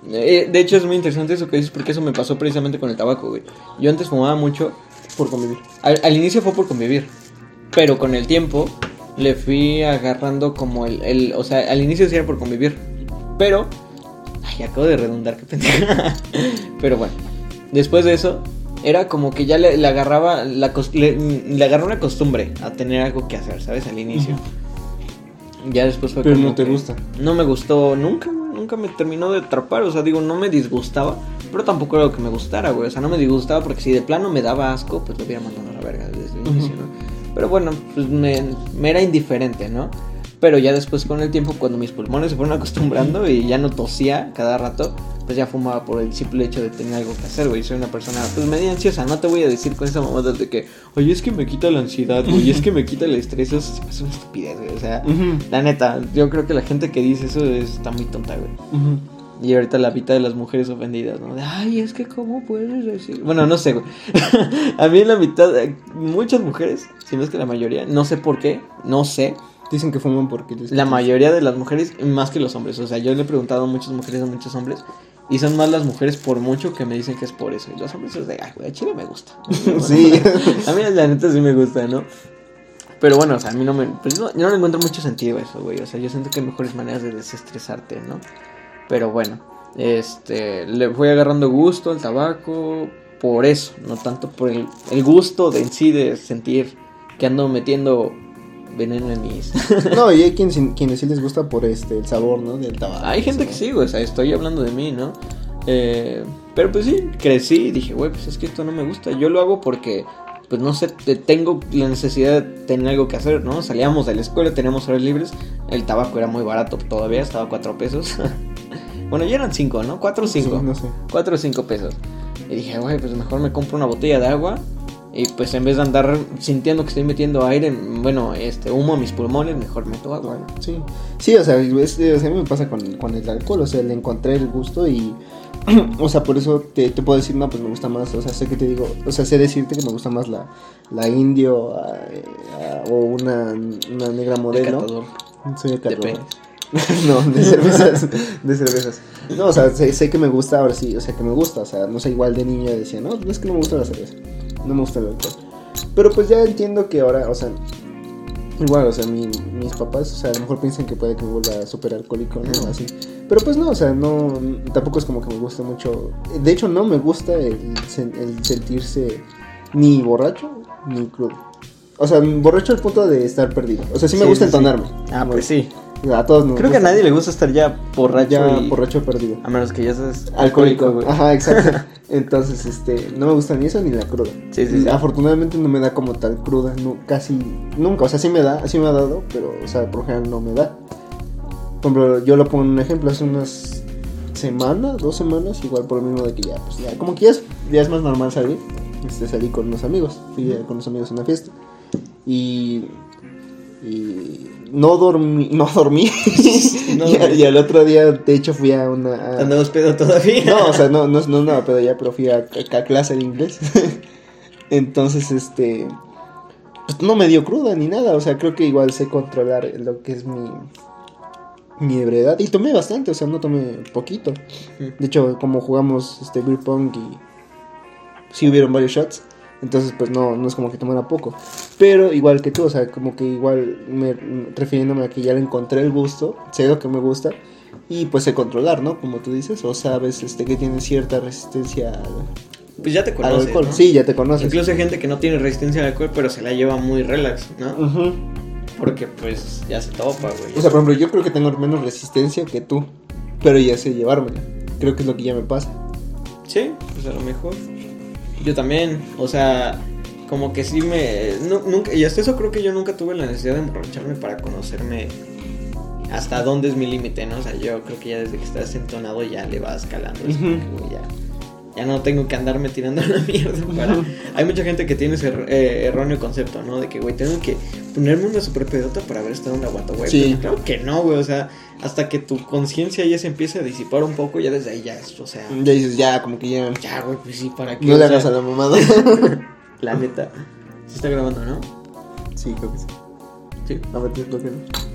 eh, de hecho, es muy interesante eso que dices, porque eso me pasó precisamente con el tabaco, güey. Yo antes fumaba mucho. Por convivir. Al, al inicio fue por convivir. Pero con el tiempo le fui agarrando como el. el- o sea, al inicio sí era por convivir. Pero. Ay, acabo de redundar, qué pendeja. pero bueno. Después de eso. Era como que ya le, le agarraba la le, le agarró una costumbre a tener algo que hacer, ¿sabes? Al inicio. Ya después fue Pero como no te gusta. No me gustó nunca, nunca me terminó de atrapar, o sea, digo, no me disgustaba, pero tampoco era lo que me gustara, güey, o sea, no me disgustaba porque si de plano me daba asco, pues lo hubiera mandado a la verga desde el inicio, ¿no? Pero bueno, pues me, me era indiferente, ¿no? Pero ya después con el tiempo, cuando mis pulmones se fueron acostumbrando y ya no tosía cada rato, pues ya fumaba por el simple hecho de tener algo que hacer, güey. Soy una persona, pues medio ansiosa. No te voy a decir con esa mamada de que, oye, es que me quita la ansiedad, güey, es que me quita el estrés. Eso hace una estupidez, güey. O sea, la neta, yo creo que la gente que dice eso es- está muy tonta, güey. Y ahorita la mitad de las mujeres ofendidas, ¿no? De, ay, es que cómo puedes decir. Bueno, no sé, güey. a mí la mitad, eh, muchas mujeres, si no es que la mayoría, no sé por qué, no sé. Dicen que fuman porque les La mayoría de las mujeres, más que los hombres. O sea, yo le he preguntado a muchas mujeres, a muchos hombres. Y son más las mujeres por mucho que me dicen que es por eso. Y los hombres es de, ay, güey, a chile me gusta. Sí. a mí la neta sí me gusta, ¿no? Pero bueno, o sea, a mí no me... Pues no, yo no le encuentro mucho sentido a eso, güey. O sea, yo siento que hay mejores maneras de desestresarte, ¿no? Pero bueno, este... Le fui agarrando gusto al tabaco por eso. No tanto por el, el gusto de en sí de sentir que ando metiendo veneno en mis... No, y hay quien, quienes sí les gusta por este el sabor, ¿no? Del tabaco. Hay gente que sí, güey, o sea, estoy hablando de mí, ¿no? Eh, pero pues sí, crecí y dije, güey, pues es que esto no me gusta. Yo lo hago porque, pues no sé, te- tengo la necesidad de tener algo que hacer, ¿no? Salíamos de la escuela, teníamos horas libres, el tabaco era muy barato todavía, estaba a 4 pesos. bueno, ya eran 5, ¿no? 4 o 5. Sí, no sé. 4 o 5 pesos. Y dije, güey, pues mejor me compro una botella de agua. Y pues en vez de andar sintiendo que estoy metiendo aire, bueno, este humo a mis pulmones, mejor meto agua. ¿no? Sí, sí, o sea, es- o sea, a mí me pasa con, con el alcohol, o sea, le encontré el gusto y, o sea, por eso te, te puedo decir, no, pues me gusta más, o sea, sé que te digo, o sea, sé decirte que me gusta más la, la indio a- a- o una, una negra El modelo. Soy De. no, de cervezas, de cervezas. No, o sea, sé, sé que me gusta, ahora sí, o sea, que me gusta, o sea, no sé, igual de niño decía, no, es que no me gusta la cerveza, no me gusta el alcohol. Pero pues ya entiendo que ahora, o sea, igual, o sea, mi- mis papás, o sea, a lo mejor piensan que puede que me vuelva súper alcohólico, ¿no? Así. Pero pues no, o sea, no, tampoco es como que me guste mucho. De hecho, no me gusta el, el sentirse ni borracho ni crudo. O sea, borracho al punto de estar perdido. O sea, sí me Sí, gusta sí, sí. entonarme. Ah, pues sí. A todos nos Creo que a nadie le gusta estar ya borracho Ya y... borracho perdido. A menos que ya seas Alcohólico, güey. Ajá, exacto. Entonces, este, no me gusta ni eso ni la cruda. Sí, sí, sí. Afortunadamente no me da como tal cruda, no, casi nunca. O sea, sí me da, sí me ha dado, pero, o sea, por lo general no me da. Por ejemplo, yo lo pongo en un ejemplo, hace unas semanas, dos semanas, igual por lo mismo de que ya, pues ya, como que ya es, ya es más normal salir. Este, salí con unos amigos, fui con unos amigos a una fiesta. Y. Y. No dormí. No dormí. No y, a- y al otro día, de hecho, fui a una. a- Andamos pedo todavía. no, o sea, no, no, no nada, pero ya, pero fui a, a clase de inglés. Entonces, este. Pues no me dio cruda ni nada. O sea, creo que igual sé controlar lo que es mi. Mi ebriedad. Y tomé bastante, o sea, no tomé poquito. De hecho, como jugamos este beer pong y. Sí hubieron varios shots. Entonces, pues no, no es como que tomara poco. Pero igual que tú, o sea, como que igual me, refiriéndome a que ya le encontré el gusto, sé lo que me gusta. Y pues sé controlar, ¿no? Como tú dices, o sabes este, que tiene cierta resistencia al, Pues ya te al conoces. alcohol. ¿no? Sí, ya te conoces. Incluso hay gente que no tiene resistencia al alcohol, pero se la lleva muy relax, ¿no? Ujú. Porque pues ya se topa, güey. O sea, por ejemplo, yo creo que tengo menos resistencia que tú, pero ya sé llevármela. Creo que es lo que ya me pasa. Sí, pues a lo mejor. Yo también, o sea, como que sí me... nu- nunca, y hasta eso creo que yo nunca tuve la necesidad de emborracharme para conocerme hasta dónde es mi límite, ¿no? O sea, yo creo que ya desde que estás entonado ya le vas calando. es como Ujú. que, güey, ya, ya no tengo que andarme tirando la mierda para... Hay mucha gente que tiene ese er- eh, erróneo concepto, ¿no? De que, güey, tengo que ponerme una super pedota para ver hasta dónde aguanto, güey. Sí. Pero Claro que no, güey, o sea, hasta que tu conciencia ya se empiece a disipar un poco, ya desde ahí ya es, o sea... Ya dices, ya, como que ya. Ya, güey, pues sí, ¿para qué? No le sea, hagas a la mamada. La neta. Sí está grabando, ¿no? sí, creo que sí. Sí. A ver, creo que no.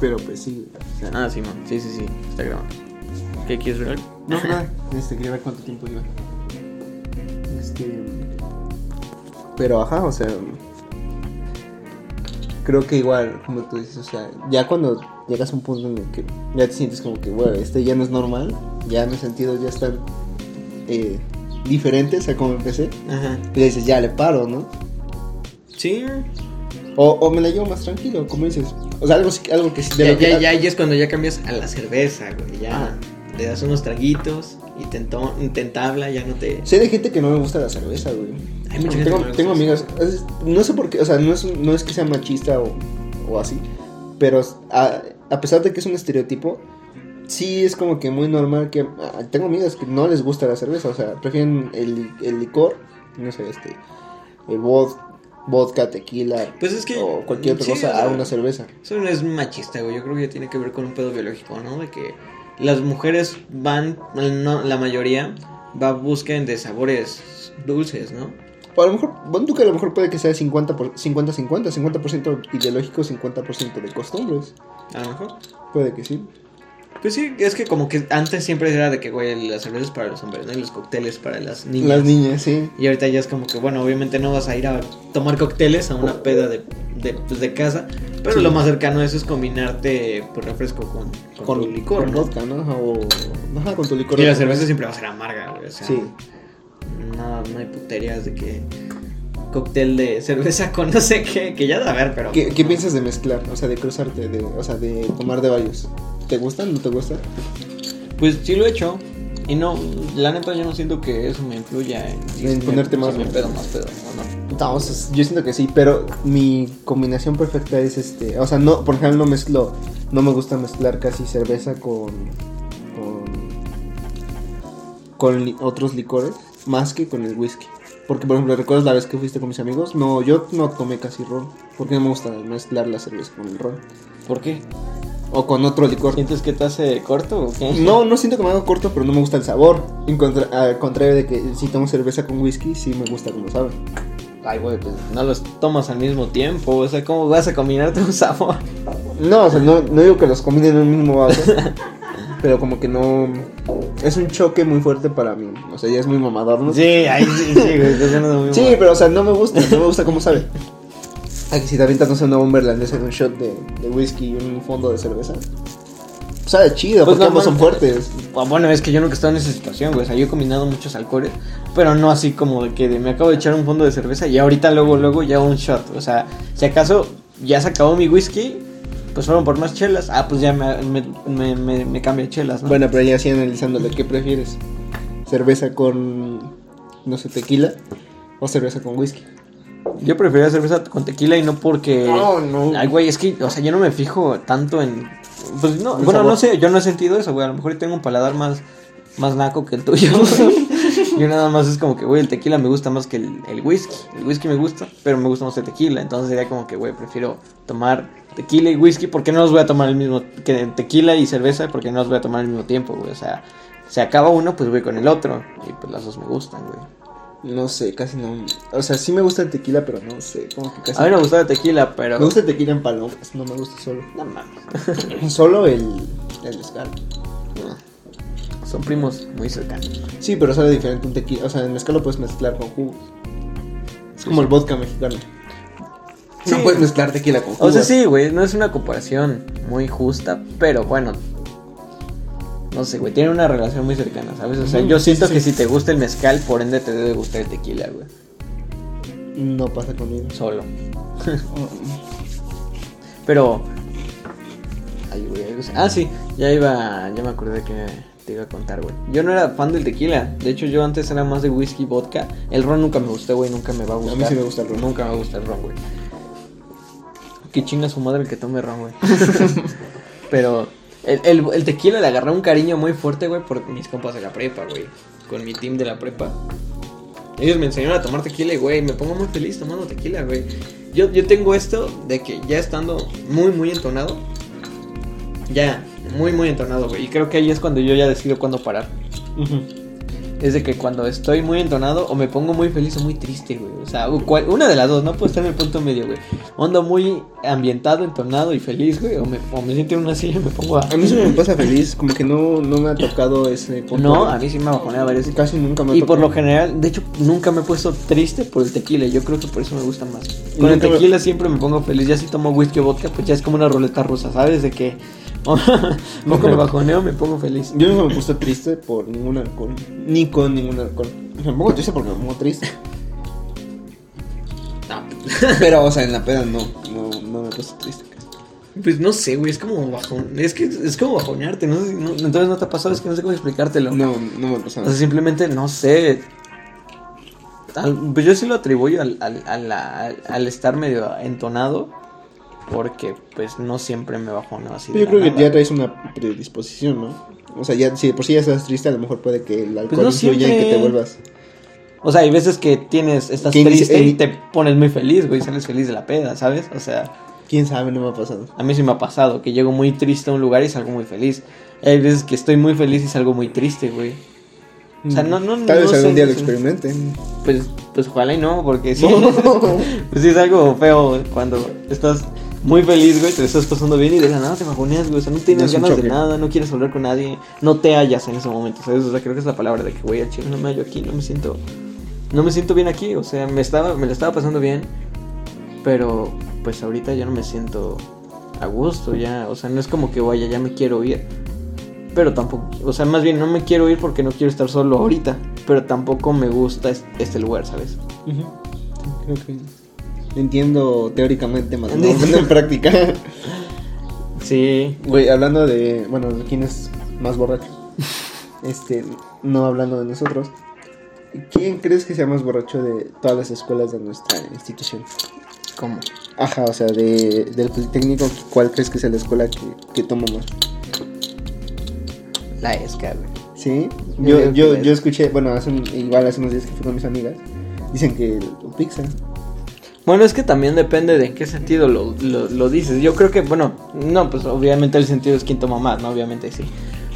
Pero pues sí. o sea, Ah, sí, man. Sí, sí, sí. Está grabando. ¿Qué quieres ver? No, nada. Este, quería ver cuánto tiempo iba. Este. Pero ajá, o sea. Creo que igual, como tú dices, o sea, ya cuando llegas a un punto en el que ya te sientes como que, bueno, este ya no es normal, ya mis sentidos ya están eh, diferentes a como empecé, Ajá. y dices, ya le paro, ¿no? Sí. O, o me la llevo más tranquilo, como dices. O sea, algo, algo que sí. de Ya, que- ya, ya, ya es cuando ya cambias a la cerveza, güey. Ya Ajá. le das unos traguitos y te, te entabla, ya no te. Sé de gente que no me gusta la cerveza, güey. Hay mucha gente tengo, que amigas, es- no sé por qué, o sea, no es, no es que sea machista o, o así, pero a, a pesar de que es un estereotipo, sí es como que muy normal que... ah, tengo amigas que no les gusta la cerveza, o sea, prefieren el, el licor, no sé, este, el vod- vodka, tequila Pues es que. o cualquier otra sí, cosa o sea, a una cerveza. Eso no es machista, güey. Yo creo que tiene que ver con un pedo biológico, ¿no? De que las mujeres van, no, la mayoría, va busquen de sabores dulces, ¿no? O a lo mejor, que a lo mejor puede que sea 50 por- 50-50, 50% ideológico, 50% de costumbres. A lo mejor. Puede que sí. Pues sí, es que como que antes siempre era de que, güey, las cervezas para los hombres, ¿no? Y los cócteles para las niñas. Las niñas, sí. Y ahorita ya es como que, bueno, obviamente no vas a ir a tomar cócteles a una peda de, de, pues, de casa, pero Sí. lo más cercano a eso es combinarte pues, refresco con, con, con tu licor, con ¿no? vodka, ¿no? O ajá, con tu licor. Y la cerveza siempre va a ser amarga, güey. O sea, Sí. No, no hay puterías de que cóctel de cerveza con no sé qué, que ya da a ver, pero... ¿Qué, qué piensas de mezclar? O sea, de cruzarte, de, o sea, de tomar de varios. ¿Te gustan? ¿No te gustan? Pues sí lo he hecho. Y no, la neta yo no siento que eso me influya en, si En me- ponerte si más- me pedo más pedo, ¿o no? No, o sea, yo siento que sí, pero mi combinación perfecta es este, o sea, no, por ejemplo, no mezclo, no me gusta mezclar casi cerveza con con con li- otros licores más que con el whisky. Porque por ejemplo, ¿recuerdas la vez que fuiste con mis amigos? No, yo no tomé casi ron, porque no me gusta mezclar la cerveza con el ron ¿Por qué? o con otro licor. ¿Sientes que te hace corto o qué? No, no siento que me haga corto, pero no me gusta el sabor. Contra- al contrario de que si tomo cerveza con whisky, sí me gusta como sabe. Ay, güey, pues no los tomas al mismo tiempo. O sea, ¿cómo vas a combinarte un sabor? No, o sea, no, no digo que los combinen en un mismo vaso. pero como que no. Es un choque muy fuerte para mí. O sea, ya es muy mamador, ¿no? Sí, ahí sí, sí, güey. Muy Sí, pero o sea, no me gusta. No me gusta cómo sabe. Aquí si te avientas, no sé, una bomba irlandesa en un shot de, de whisky y un fondo de cerveza. Sabe chido, Pues porque ambos son fuertes. Ah, Bueno, es que yo nunca he estado en esa situación, güey. O sea, yo he combinado muchos alcoholes, pero no así como de que de- me acabo de echar un fondo de cerveza y ahorita luego, luego ya un shot. O sea, si acaso ya se acabó mi whisky, pues fueron por más chelas. Ah, pues ya me, me, me, me, me cambio de chelas, ¿no? Bueno, pero ya así analizándole, ¿qué prefieres? ¿Cerveza con, no sé, tequila o cerveza con whisky? Yo prefería cerveza con tequila y no porque. No, no. Ay, güey, es que, o sea, yo no me fijo tanto en. Pues no, bueno, sabor. no sé, yo no he sentido eso, güey. A lo mejor tengo un paladar más, más naco que el tuyo. güey. yo nada más es como que, güey, el tequila me gusta más que el, el whisky. El whisky me gusta, pero me gusta más el tequila. Entonces sería como que, güey, prefiero tomar tequila y whisky porque no los voy a tomar el mismo. Que tequila y cerveza porque no los voy a tomar al mismo tiempo, güey. O sea, se acaba uno, pues voy con el otro. Y pues las dos me gustan, güey. No sé, casi no. O sea, sí me gusta el tequila, pero no sé, como que casi. A mí me gusta el tequila, pero. Me gusta el tequila en palomas, no me gusta solo. No mames. Solo el, el mezcal. Son primos muy cercanos. Sí, pero sabe diferente un tequila. O sea, el mezcal lo puedes mezclar con jugos. Es como el vodka mexicano. Sí. No puedes mezclar tequila con jugos. O sea, sí, güey, no es una comparación muy justa, pero bueno. No sé, güey, tienen una relación muy cercana, ¿sabes? O sea, Ujú, yo siento sí, que sí. si te gusta el mezcal, por ende te debe gustar el tequila, güey. No pasa conmigo. Solo. Pero. Ay, güey. Ah, sí, ya iba. Ya me acordé que te iba a contar, güey. Yo no era fan del tequila. De hecho, yo antes era más de whisky, vodka. El ron nunca me gustó, güey. Nunca me va a mí gustar. sí me gusta el ron. Nunca me gusta el ron, güey. Que chinga su madre el que tome ron, güey. Pero el, tequila le agarré un cariño muy fuerte, güey, por mis compas de la prepa, güey. Con mi team de la prepa. Ellos me enseñaron a tomar tequila güey, me pongo muy feliz tomando tequila, güey. Yo, yo tengo esto de que ya estando muy, muy entonado. Ya, muy, muy entonado, güey. Y creo que ahí es cuando yo ya decido cuándo parar. Es de que cuando estoy muy entonado o me pongo muy feliz o muy triste, güey. O sea, cual- una de las dos, no puedo estar en el punto medio, güey. O ando muy ambientado, entonado y feliz, güey. O me, o me siento en una silla y me pongo a... A mí sí me pasa feliz, como que no, no me ha tocado ese punto. No, a mí sí me bajonea varias Casi nunca me ha Y por lo general, de hecho, nunca me he puesto triste por el tequila. Yo creo que por eso me gusta más. Con el me- tequila siempre me pongo feliz. Ya si tomo whisky o vodka, pues ya es como una roleta rusa, ¿sabes? De que o, Nunca me bajoneo, me pongo feliz. Yo nunca me puesto triste por ningún alcohol. Ni con ningún alcohol. Me pongo triste porque me pongo triste. Pero, o sea, en la peda no. No, no me puesto triste. Pues no sé, güey, es como bajón. Es que es como bajonearte, ¿no? no- entonces no te ha pasado, es que no sé cómo explicártelo. No, no me ha pasado. O sea, simplemente no sé. Al- pues yo sí lo atribuyo al, al- al estar medio entonado. Porque pues no siempre me bajoneo así. Yo creo que nada. ya traes una predisposición, ¿no? O sea, ya si de por sí ya estás triste, a lo mejor puede que el alcohol no influya en que siempre. te vuelvas. O sea, hay veces que tienes, estás triste y te pones muy feliz, güey, sales feliz de la peda, ¿sabes? O sea, Quién sabe, no me ha pasado. a mí sí me ha pasado que llego muy triste a un lugar y salgo muy feliz. Hay veces que estoy muy feliz y salgo muy triste, güey. O sea, no- no- Tal vez algún sé, día lo experimenten. Pues, pues ojalá y no, porque sí. pues sí es algo feo cuando estás muy feliz, güey, te lo estás pasando bien y de la nada te bajoneas, güey. O sea, no tienes ganas de nada, no quieres hablar con nadie, no te hallas en ese momento, ¿sabes? O sea, creo que es la palabra de que, güey, al chile no me hallo aquí, no me siento. No me siento bien aquí, o sea, me estaba, me lo estaba pasando bien, pero pues ahorita ya no me siento a gusto, ya, o sea, no es como que vaya, ya me quiero ir. Pero tampoco, o sea, más bien no me quiero ir porque no quiero estar solo ahorita. Pero tampoco me gusta es- este lugar, ¿sabes? Ujú. Creo que entiendo teóricamente, más no en práctica. Sí. Güey, hablando de, bueno, de quién es más borracho. Este, no hablando de nosotros. ¿Quién crees que sea más borracho de todas las escuelas de nuestra institución? ¿Cómo? Ajá, o sea, de, del Politécnico, ¿cuál crees que es la escuela que, que toma más? La ESCA, güey. ¿Sí? Yo Yo, yo, escuché, bueno, hace un- igual hace unos días que fui con mis amigas, dicen que Pixar. Bueno, es que también depende de en qué sentido lo, lo, lo dices. Yo creo que, bueno, no, pues obviamente el sentido es quién toma más, ¿no? Obviamente sí.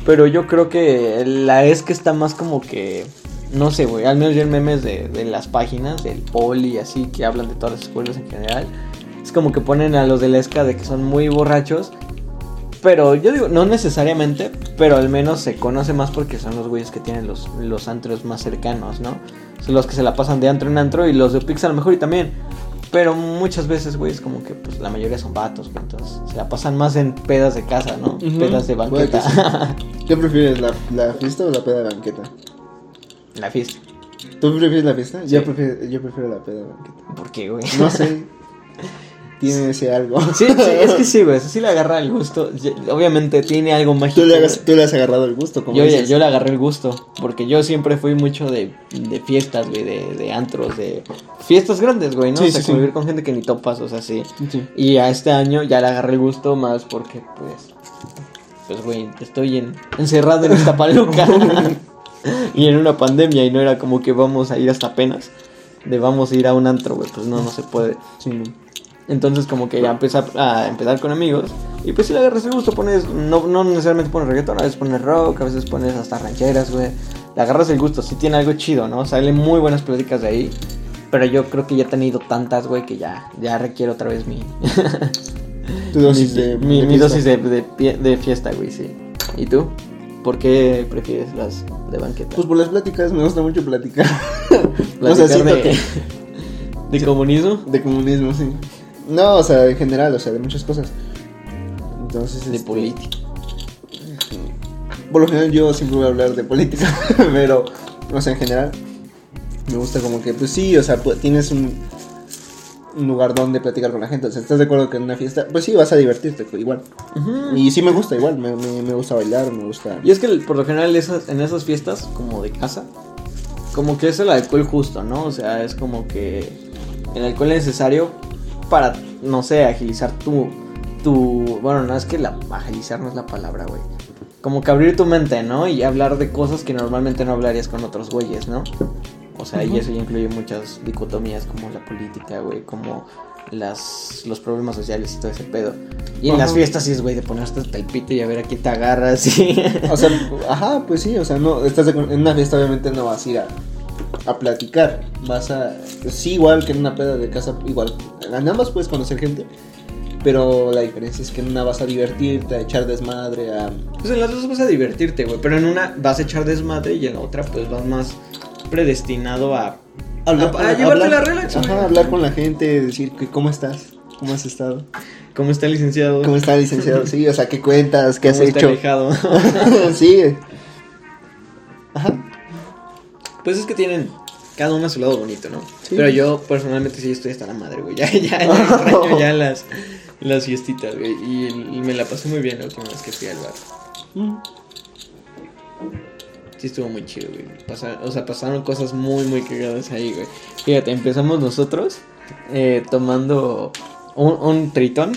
Pero yo creo que la ESCA está más como que, no sé, güey, al menos yo en memes de, de las páginas, del poli, así, que hablan de todas las escuelas en general. Es como que ponen a los de la ESCA de que son muy borrachos. Pero yo digo, no necesariamente, pero al menos se conoce más porque son los güeyes que tienen los, los antros más cercanos, ¿no? Son los que se la pasan de antro en antro y los de Pix a lo mejor y también. Pero muchas veces, güey, es como que pues la mayoría son vatos, güey. Entonces se la pasan más en pedas de casa, ¿no? Pedas de banqueta. ¿Qué prefieres, la, la fiesta o la peda de banqueta? la fiesta. ¿Tú prefieres la fiesta? Sí. Yo, prefiero, yo prefiero la peda de banqueta. ¿Por qué, güey? No sé. tiene ese algo. Sí, sí, es que sí, güey, sí le agarra el gusto. Obviamente tiene algo mágico. Tú le, has, tú le has agarrado el gusto, como Yo, dices. yo le agarré el gusto, porque yo siempre fui mucho de, de fiestas, güey, de, de antros, de fiestas grandes, güey, ¿no? Sí, o sea, sí, sí. convivir con gente que ni topas, o sea, sí. Y a este año ya le agarré el gusto más porque, pues, pues, güey, estoy en, encerrado en esta paluca y en una pandemia y no era como que vamos a ir hasta apenas, de vamos a ir a un antro, güey, pues no, no se puede. Sí, no. Entonces como que ya empezar a empezar con amigos y pues si le agarras el gusto pones, no, no necesariamente pones reggaetón, a veces pones rock, a veces pones hasta rancheras, güey. Le agarras el gusto, sí tiene algo chido, ¿no? Salen muy buenas pláticas de ahí. Pero yo creo que ya he tenido tantas, güey, que ya, ya requiero otra vez mi, Tu dosis mi, de. mi, de mi dosis de, de, de fiesta, güey, sí. ¿Y tú? ¿Por qué prefieres las de banqueta? Pues por las pláticas, me gusta mucho platicar. o Platicar sea, siento de, que. de comunismo, De comunismo, sí. No, o sea, en general, o sea, de muchas cosas. Entonces, de este, política. Por lo general yo siempre voy a hablar de política, pero, o sea, en general, me gusta como que, pues sí, o sea, tienes un, un lugar donde platicar con la gente. O sea, ¿estás de acuerdo que en una fiesta, pues sí, vas a divertirte igual? Y sí me gusta igual, me, me, me gusta bailar, me gusta... Y es que por lo general esas, en esas fiestas, como de casa, como que es el alcohol justo, ¿no? O sea, es como que el alcohol es necesario para, no sé, agilizar tu, tu... Bueno, no es que la agilizar no es la palabra, güey. Como que abrir tu mente, ¿no? Y hablar de cosas que normalmente no hablarías con otros güeyes, ¿no? O sea, y eso ya incluye muchas dicotomías como la política, güey, como las, los problemas sociales y todo ese pedo. Y en las fiestas sí es, güey, de ponerte hasta el pito y a ver a quién te agarras y... O sea, ajá, pues sí, o sea, no, estás de en una fiesta obviamente no vas a ir a, a platicar, vas a, sí, igual que en una peda de casa, igual, en ambas puedes conocer gente, pero la diferencia es que en una vas a divertirte, a echar desmadre, a... Pues en las dos vas a divertirte, güey. Pero en una vas a echar desmadre y en la otra, pues vas más predestinado a. Hablar, a, a llevarte la relax. Ajá, hablar con la gente, decir que cómo estás, cómo has estado, ¿Cómo está el licenciado? cómo está licenciado, sí, o sea, qué cuentas, qué has ¿Cómo está hecho. sí. Ajá. Pues es que tienen cada uno a su lado bonito, ¿no? Sí. Pero yo personalmente sí estoy hasta la madre, güey. Ya, ya, ya extraño ya las, las fiestitas, güey. Y, y me la pasé muy bien la última vez que fui al bar. Mm. Sí estuvo muy chido, güey. O sea, pasaron cosas muy, muy cagadas ahí, güey. Fíjate, empezamos nosotros eh, tomando un, un tritón.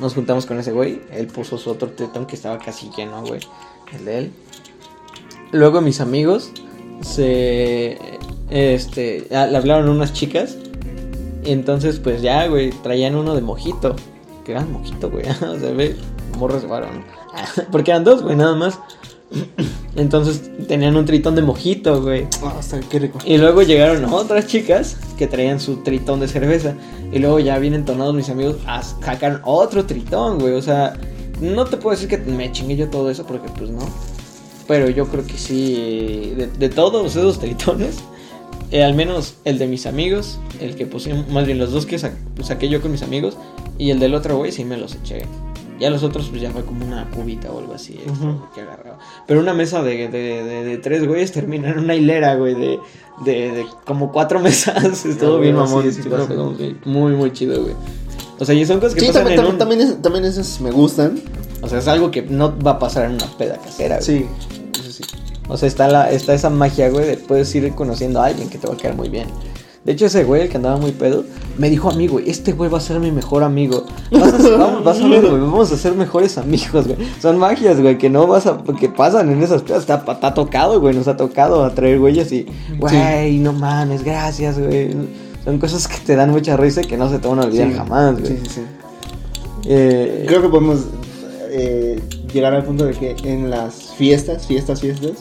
Nos juntamos con ese güey. Él puso su otro tritón que estaba casi lleno, güey. El de él. Luego mis amigos se... Este... Le hablaron unas chicas. Y entonces, pues ya, güey, traían uno de mojito. Que era mojito, güey. o sea, ve, morros. Porque eran dos, güey, nada más. Entonces tenían un tritón de mojito, güey. Está, qué rico. Y luego llegaron otras chicas que traían su tritón de cerveza. Y luego ya bien entonados mis amigos a sacar otro tritón, güey. O sea, no te puedo decir que me chingué yo todo eso porque pues no. Pero yo creo que sí, de, de todos esos tritones, eh, al menos el de mis amigos, el que pusimos, más bien los dos que sa- saqué yo con mis amigos, y el del otro güey sí me los eché. Ya los otros pues ya fue como una cubita o algo así extra, Ujú. güey, que agarraba. Pero una mesa de, de, de, de tres güeyes termina en una hilera, güey, de, de, como cuatro mesas. Estuvo bien, mamón. sí, sí muy, muy chido, güey. O sea, y son cosas que Sí, pasan también, en tam- un... también, es- también esas me gustan. O sea, es algo que no va a pasar en una peda casera, güey. Sí, eso sí. O sea, está, la, está esa magia, güey, de puedes ir conociendo a alguien que te va a quedar muy bien. De hecho, ese güey, el que andaba muy pedo, me dijo a mí, güey, este güey va a ser mi mejor amigo. Vas a, vamos, vas a ver, güey, vamos a ser mejores amigos, güey. Son magias, güey, que no vas a, que pasan en esas pedas. Está, está tocado, güey, nos ha tocado a traer güeyes y, güey, no mames, gracias, güey. Son cosas que te dan mucha risa y que no se te van a olvidar Sí. jamás, güey. Sí, sí, sí. Eh, Creo que podemos eh, llegar al punto de que en las fiestas, fiestas, fiestas,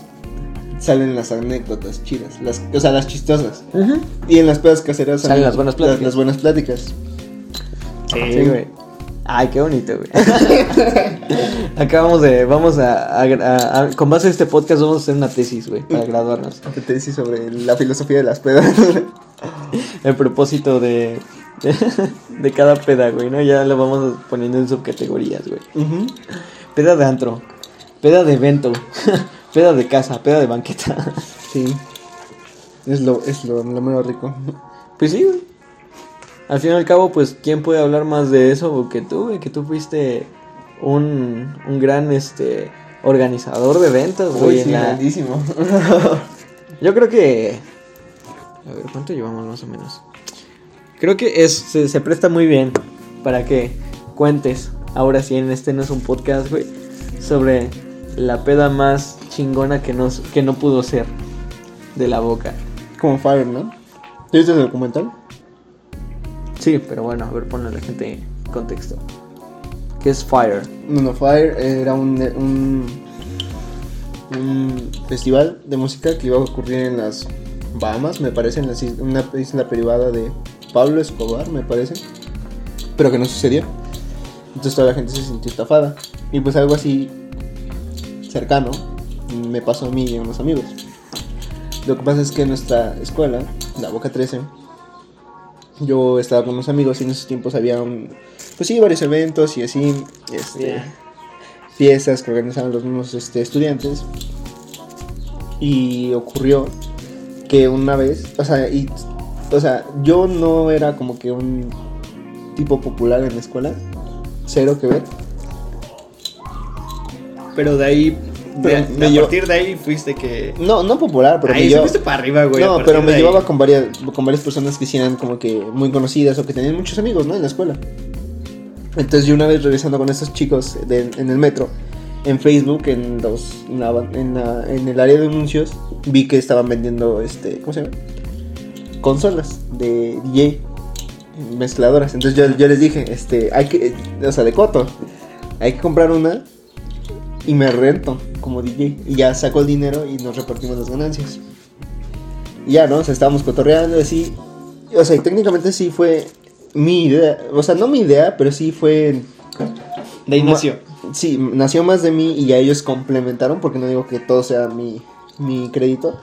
salen las anécdotas chidas, las, o sea, las chistosas. Y en las pedas caseras Salen las buenas pláticas. Las, buenas pláticas. Sí, güey. Ay, qué bonito, güey. Acá vamos de, vamos a, a- a- a- con base a este podcast vamos a hacer una tesis, güey, para graduarnos. Que te dice sobre la filosofía de las pedas. El propósito de, de, cada peda, güey, ¿no? Ya lo vamos poniendo en subcategorías, güey. Peda de antro, peda de evento, peda de casa, peda de banqueta. Sí. Es lo, es lo, lo menos rico. Pues sí, güey. al fin y al cabo, pues, ¿quién puede hablar más de eso que tú, güey? Que tú fuiste un, un gran, este, organizador de eventos, güey. Sí, la-. Yo creo que... A ver, ¿cuánto llevamos más o menos? Creo que es, se, se presta muy bien para que cuentes, ahora sí, en este no es un podcast, güey, sobre la peda más chingona que, nos, que no pudo ser de la boca. Como Fire, ¿no? ¿Te viste el documental? Sí, pero bueno, a ver, ponle a la gente en contexto. ¿Qué es Fire? No, no, Fire era un, un, un festival de música que iba a ocurrir en las Bahamas, me parece, en la isla privada de Pablo Escobar, me parece. Pero que no sucedió. Entonces toda la gente se sintió estafada. Y pues algo así cercano me pasó a mí y a unos amigos. Lo que pasa es que en nuestra escuela, la Boca 13, yo estaba con unos amigos y en esos tiempos había un, pues sí, varios eventos y así, este, Yeah. fiestas que organizaban los mismos este, estudiantes. Y ocurrió que una vez, o sea, y, o sea, yo no era como que un tipo popular en la escuela, cero que ver. Pero de ahí, de- me a partir de ahí fuiste que... No, no popular, pero ahí me fuiste para arriba, güey. No, pero me ahí. llevaba con varias, con varias personas que eran como que muy conocidas o que tenían muchos amigos, ¿no? En la escuela. Entonces yo una vez regresando con estos chicos de- en el metro, en Facebook, en los, en, la- en la- en el área de anuncios, vi que estaban vendiendo, este, ¿cómo se llama? Consolas de DJ, mezcladoras. Entonces yo, yo les dije, este, hay que, o sea, de coto, hay que comprar una y me rento como DJ. Y ya saco el dinero y nos repartimos las ganancias. Y ya, ¿no? O sea, estábamos cotorreando así. O sea, y técnicamente sí fue mi idea. O sea, no mi idea, pero sí fue. De ahí nació. Sí, nació más de mí y ya ellos complementaron, porque no digo que todo sea mi, mi crédito.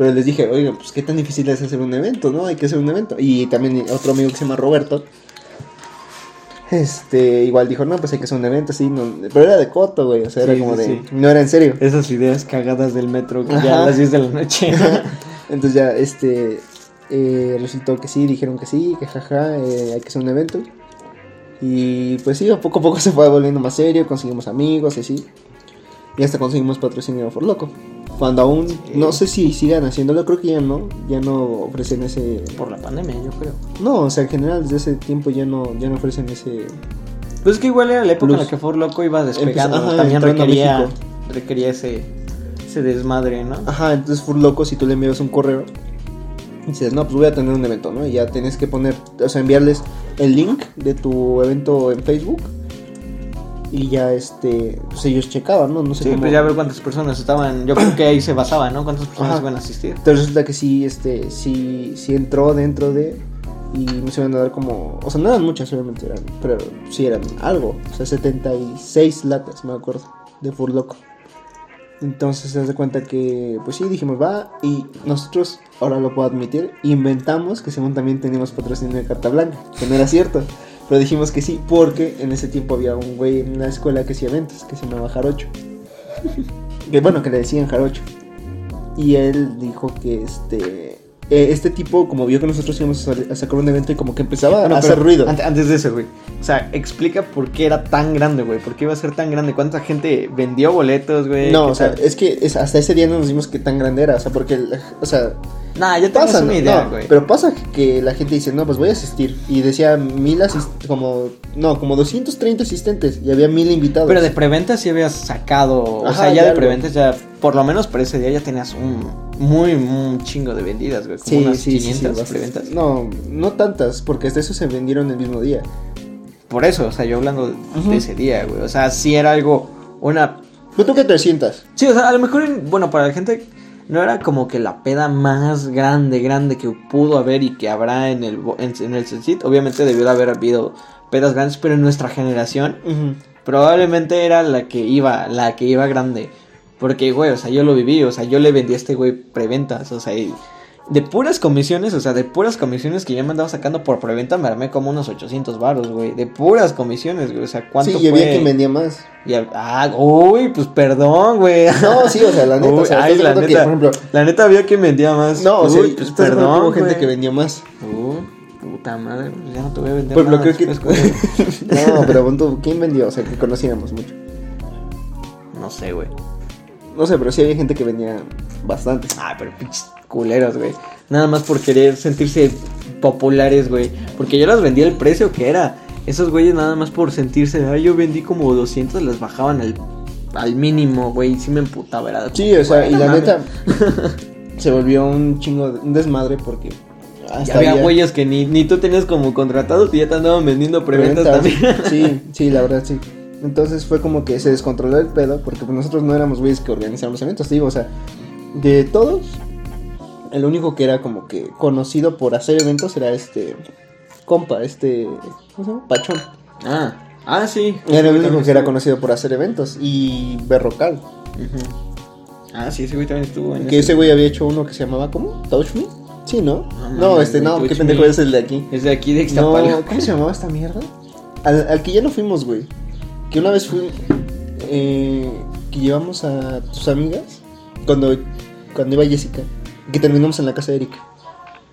Pero les dije, oigan, pues qué tan difícil es hacer un evento, ¿no? Hay que hacer un evento. Y también otro amigo que se llama Roberto. Este, igual dijo, no, pues hay que hacer un evento, así, no, pero era de coto, güey, o sea, era como sí, de, sí. no era en serio. Esas ideas cagadas del metro que ya a las 10 de la noche. Entonces ya, este, eh, resultó que sí, dijeron que sí, que jaja, eh, hay que hacer un evento. Y pues sí, poco a poco se fue volviendo más serio, conseguimos amigos y así. Y hasta conseguimos patrocinio por loco. Cuando aún, no sé si sigan haciéndolo, creo que ya no, ya no ofrecen ese... Por la pandemia, yo creo. No, o sea, en general desde ese tiempo ya no, ya no ofrecen ese... Pues es que igual era la época en la que Ford Loco iba despegando. Empezó- ajá, También requería, requería ese, ese desmadre, ¿no? Ajá, entonces fue loco si tú le envías un correo dices, no, pues voy a tener un evento, ¿no? Y ya tienes que poner, o sea, enviarles el link de tu evento en Facebook y ya, este, pues ellos checaban, ¿no? No sé Sí, cómo. pues ya ver cuántas personas estaban. Yo creo que ahí se basaba, ¿no? Cuántas personas Ajá. iban a asistir. Entonces resulta que sí, este, sí, sí entró dentro de y nos iban a dar como, o sea, no eran muchas, obviamente eran, pero sí eran algo, o sea, 76 latas, me acuerdo, de Fur Loco. Entonces se das cuenta que, pues sí, dijimos, va, y nosotros, ahora lo puedo admitir, inventamos que según también teníamos patrocinio de carta blanca, que no era cierto, pero dijimos que sí, porque en ese tiempo había un güey en la escuela que hacía eventos, que se llamaba Jarocho. que bueno, que le decían Jarocho. Y él dijo que este eh, este tipo, como vio que nosotros íbamos a, sa- a sacar un evento y como que empezaba Bueno, a hacer ruido. ante- Antes de eso, güey. O sea, explica por qué era tan grande, güey. ¿Por qué iba a ser tan grande? ¿Cuánta gente vendió boletos, güey? No, ¿Qué o sea, tal? es que es- hasta ese día no nos dimos que tan grande era, o sea, porque, o sea, Nah, ya pasa, una idea, No, güey. pero pasa que la gente dice, no, pues voy a asistir. Y decía mil asist como, no, como 230 asistentes y había mil invitados. Pero de preventa sí habías sacado. o sea, ya ya de algo. preventa ya. Por lo menos para ese día ya tenías un muy, muy chingo de vendidas, güey. Como sí, unas sí, sí, sí, 500 bastante. preventas. No, no tantas, porque hasta eso se vendieron el mismo día. Por eso, o sea, yo hablando de, ese día, güey. O sea, sí era algo. Una. Yo creo que 300. Sí, o sea, a lo mejor, en- bueno, para la gente. No era como que la peda más grande, grande que pudo haber y que habrá en el, en, en el Sensit. Obviamente debió de haber habido pedas grandes, pero en nuestra generación. Probablemente era la que iba, la que iba grande. Porque, güey, o sea, yo lo viví, o sea, yo le vendí a este güey preventas, o sea, y de puras comisiones, o sea, de puras comisiones que yo me andaba sacando por preventa, me armé como unos 800 varos, güey. De puras comisiones, güey, o sea, ¿cuánto Sí, y había quien vendía más. Y ah, uy, pues perdón, güey. No, sí, o sea, la neta, Uy, o sea, ay, la que, neta, por ejemplo, la neta había quien vendía más. no, o sea, Uy, pues acuerdo que perdón, hubo gente que vendía más. Uh, Puta madre, pues ya no te voy a vender Pues lo nada creo que-. No, pero ¿quién vendió? O sea, que conocíamos mucho. No sé, güey. No sé, pero sí había gente que vendía bastante. Ah, pero pinches culeros, güey. Nada más por querer sentirse populares, güey. Porque yo las vendía el precio que era. Esos güeyes nada más por sentirse, ay, yo vendí como 200, les bajaban al, al mínimo, güey. Sí me emputaba, era. Sí, o sea, y la neta se volvió un chingo, de- un desmadre porque hasta había había güeyes que ni, ni tú tenías como contratados y ya te andaban vendiendo preventas. también. Sí, sí, la verdad sí. Entonces fue como que se descontroló el pedo porque pues, nosotros no éramos güeyes que organizaban los eventos, digo, o sea, de todos, el único que era como que conocido por hacer eventos era este compa, este, ¿cómo se llama? Pachón. Ah, ah, sí. Era el único que era conocido por hacer eventos y Berrocal. Ah, sí, ese güey también estuvo en Que ese güey había hecho uno que se llamaba ¿cómo? Touch Me. Sí, ¿no? No, este no, qué pendejo es el de aquí. Es de aquí de No, Ixtapala. ¿cómo se llamaba esta mierda? Al, al que ya no fuimos, güey. Que una vez fui. eh, que llevamos a tus amigas. Cuando, cuando iba Jessica. Que terminamos en la casa de Erika.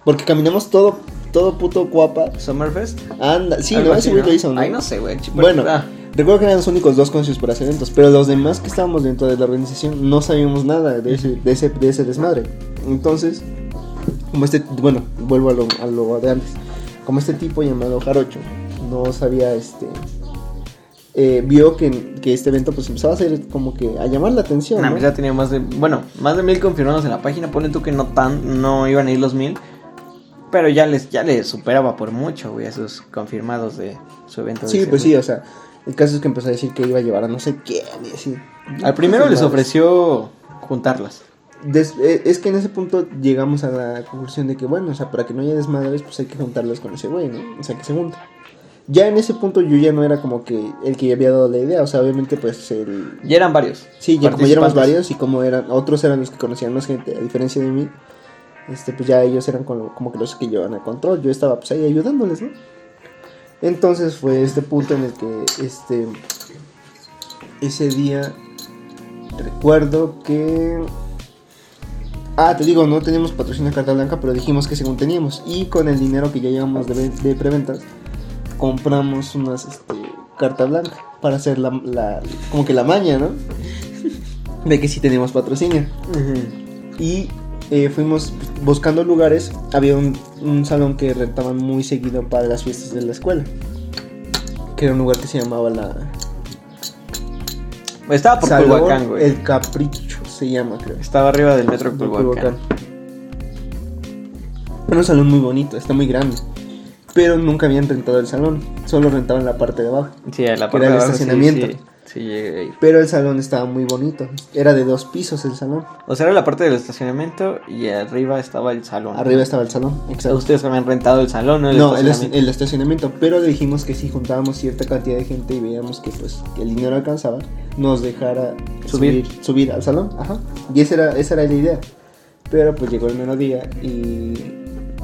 Porque caminamos todo, todo puto guapa. Summerfest. Anda, sí, no, ese güey lo hizo, ¿no? Ay, no sé, güey. Bueno, ah, recuerdo que eran los únicos dos conocidos por hacer eventos, pero los demás que estábamos dentro de la organización no sabíamos nada de ese, de ese, de ese desmadre. Entonces, como este, bueno, vuelvo a lo, a lo de antes, como este tipo llamado Jarocho no sabía, este, eh, vio que, que este evento pues empezaba a hacer como que a llamar la atención. Nah, ¿no? ya tenía más de, bueno, más de mil confirmados en la página. Ponen tú que no tan, no iban a ir los mil. Pero ya les, ya les superaba por mucho, güey, a esos confirmados de su evento. Sí, pues sí, o sea, el caso es que empezó a decir que iba a llevar a no sé quién y así. Al primero les ofreció juntarlas. Des- eh, es que en ese punto llegamos a la conclusión de que, bueno, o sea, para que no haya desmadres, pues hay que juntarlas con ese güey, ¿no? O sea, que se junte. Ya en ese punto yo ya no era como que el que había dado la idea, o sea, obviamente, pues el. Ya eran varios. Sí, ya como ya éramos varios y como eran, otros eran los que conocían más gente, a diferencia de mí, este, pues ya ellos eran como, como que los que llevan a control, yo estaba pues ahí ayudándoles, ¿no? Entonces fue este punto en el que, este, ese día, recuerdo que... Ah, te digo, no teníamos patrocinio de carta blanca, pero dijimos que según teníamos. Y con el dinero que ya llevamos de, de preventas, compramos unas este, carta blanca para hacer la, la- como que la maña, ¿no? De que sí teníamos patrocinio. Y eh, fuimos buscando lugares. Había un, un salón que rentaban muy seguido para las fiestas de la escuela. Que era un lugar que se llamaba la... Estaba por Salón Culhuacán, güey. El Capricho se llama, creo. Estaba arriba del metro Culhuacán. Culhuacán. Era un salón muy bonito, está muy grande. Pero nunca habían rentado el salón, solo rentaban la parte de abajo. Sí, la parte era de el abajo, sí, estacionamiento. Sí, sí, ahí. Pero el salón estaba muy bonito. Era de dos pisos el salón. O sea, era la parte del estacionamiento y arriba estaba el salón. Arriba estaba el salón, exacto. Ustedes habían rentado el salón, ¿no? El no, el, es- estacionamiento. el estacionamiento. Pero dijimos que si juntábamos cierta cantidad de gente y veíamos que pues que el dinero alcanzaba, nos dejara Subir. subir, subir al salón. Ajá. Y esa era, esa era la idea. Pero pues llegó el mediodía y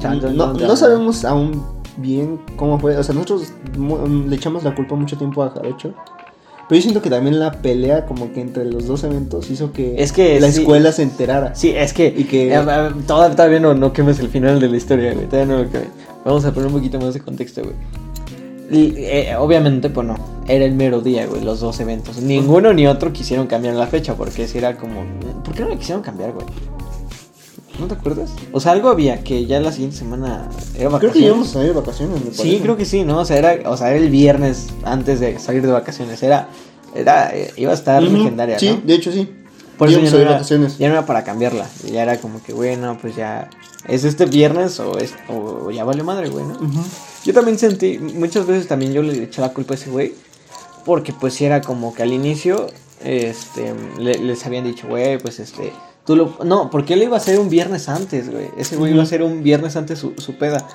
no, chan. no sabemos aún bien cómo fue. O sea, nosotros mu- le echamos la culpa mucho tiempo a Jarocho. Pero yo siento que también la pelea como que entre los dos eventos hizo que, Es que la sí. escuela se enterara. Sí, es que. Y que- eh, eh, toda- todavía no, no quemes el final de la historia, güey. Todavía no lo quemes. Vamos a poner un poquito más de contexto, güey. Y, eh, obviamente, pues no. Era el mero día, güey, los dos eventos. Ninguno ni otro quisieron cambiar la fecha porque si era como. ¿Por qué no le quisieron cambiar, güey? ¿No te acuerdas? O sea, algo había que ya la siguiente semana era vacaciones. Creo que íbamos a salir de vacaciones, me Sí, creo que sí, ¿no? O sea, era, o sea, era el viernes antes de salir de vacaciones. Era. era eh, iba a estar Ujú, legendaria, Sí, ¿no? de hecho sí. Por eso ya a no, ir era, vacaciones. ya no era para cambiarla. Ya era como que, bueno, pues ya. ¿Es este viernes o, es, o ya vale madre, güey, no? Yo también sentí, muchas veces también yo le eché la culpa a ese güey. Porque pues sí era como que al inicio, este, le- les habían dicho, güey, pues este, tú lo... No, porque él iba a hacer un viernes antes, güey. Ese güey iba a hacer un viernes antes su, su peda.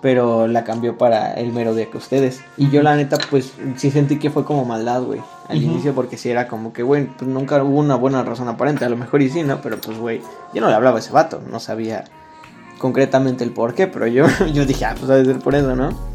Pero la cambió para el mero día que ustedes. Y yo la neta, pues sí sentí que fue como maldad, güey. Al inicio porque sí era como que, güey, pues nunca hubo una buena razón aparente. A lo mejor y sí, ¿no? Pero pues, güey, yo no le hablaba a ese vato. No sabía concretamente el por qué. Pero yo, yo dije, ah, pues debe ser por eso, ¿no?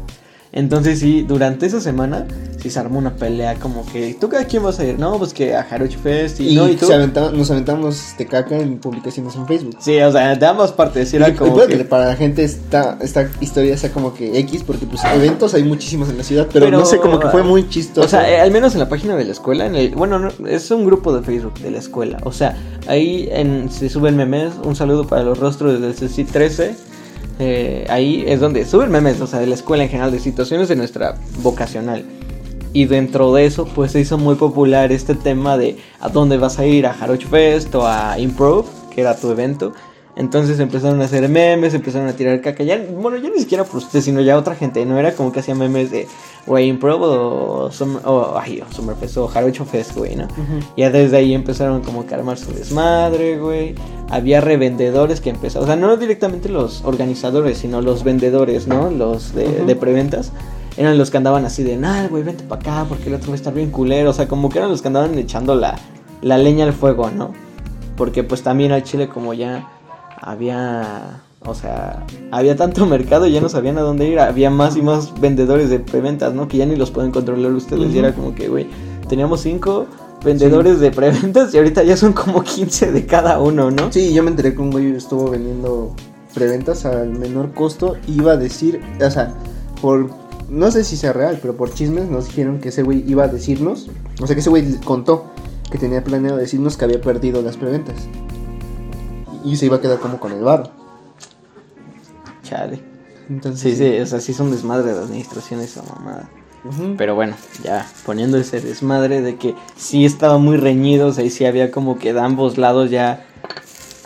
Entonces sí, durante esa semana sí se armó una pelea como que, ¿tú a quién vas a ir? No, pues que a Jarocho Fest y, Y, no, y tú. se aventaba- nos aventamos este caca en publicaciones en Facebook. Sí, o sea, de ambas partes, era Y como que- para la gente esta, esta historia sea como que X, porque pues eventos hay muchísimos en la ciudad, pero, Pero, no sé, como que fue muy chistoso. O sea, eh, al menos en la página de la escuela, en el, bueno, no, es un grupo de Facebook de la escuela. O sea, ahí en, se suben memes. Un saludo para los rostros del CC 13. Eh, ahí es donde suben memes, o sea, de la escuela en general, de situaciones de nuestra vocacional. Y dentro de eso, pues se hizo muy popular este tema de a dónde vas a ir, a Jaroch Fest o a Improv, que era tu evento. Entonces empezaron a hacer memes, empezaron a tirar caca. Ya, bueno, ya ni siquiera por usted, sino ya otra gente. No era como que hacía memes de, güey, Improv o, Summer, o, ay, o Summerfest o Jarocho Fest, güey, ¿no? Ya desde ahí empezaron como que a armar su desmadre, güey. Había revendedores que empezaron, o sea, no directamente los organizadores, sino los vendedores, ¿no? Los de preventas. Eran los que andaban así de, nah, güey, vente para acá porque el otro va a estar bien culero. O sea, como que eran los que andaban echando la, la leña al fuego, ¿no? Porque pues también al Chile como ya había, o sea, había tanto mercado y ya no sabían a dónde ir. Había más y más vendedores de preventas, ¿no? Que ya ni los pueden controlar ustedes. Y era como que, güey, teníamos cinco vendedores de preventas y ahorita ya son como 15 de cada uno, ¿no? Sí, yo me enteré que un güey estuvo vendiendo preventas al menor costo. Iba a decir, o sea, por. No sé si sea real, pero por chismes nos dijeron que ese güey iba a decirnos. O sea, que ese güey contó que tenía planeado decirnos que había perdido las preventas. Y se iba a quedar como con el bar. Chale. Entonces, Sí, sí, o sea, sí es un desmadre de administración esa mamada. Pero bueno, ya poniendo ese desmadre de que sí estaba muy reñido, o sea, y sí había como que de ambos lados ya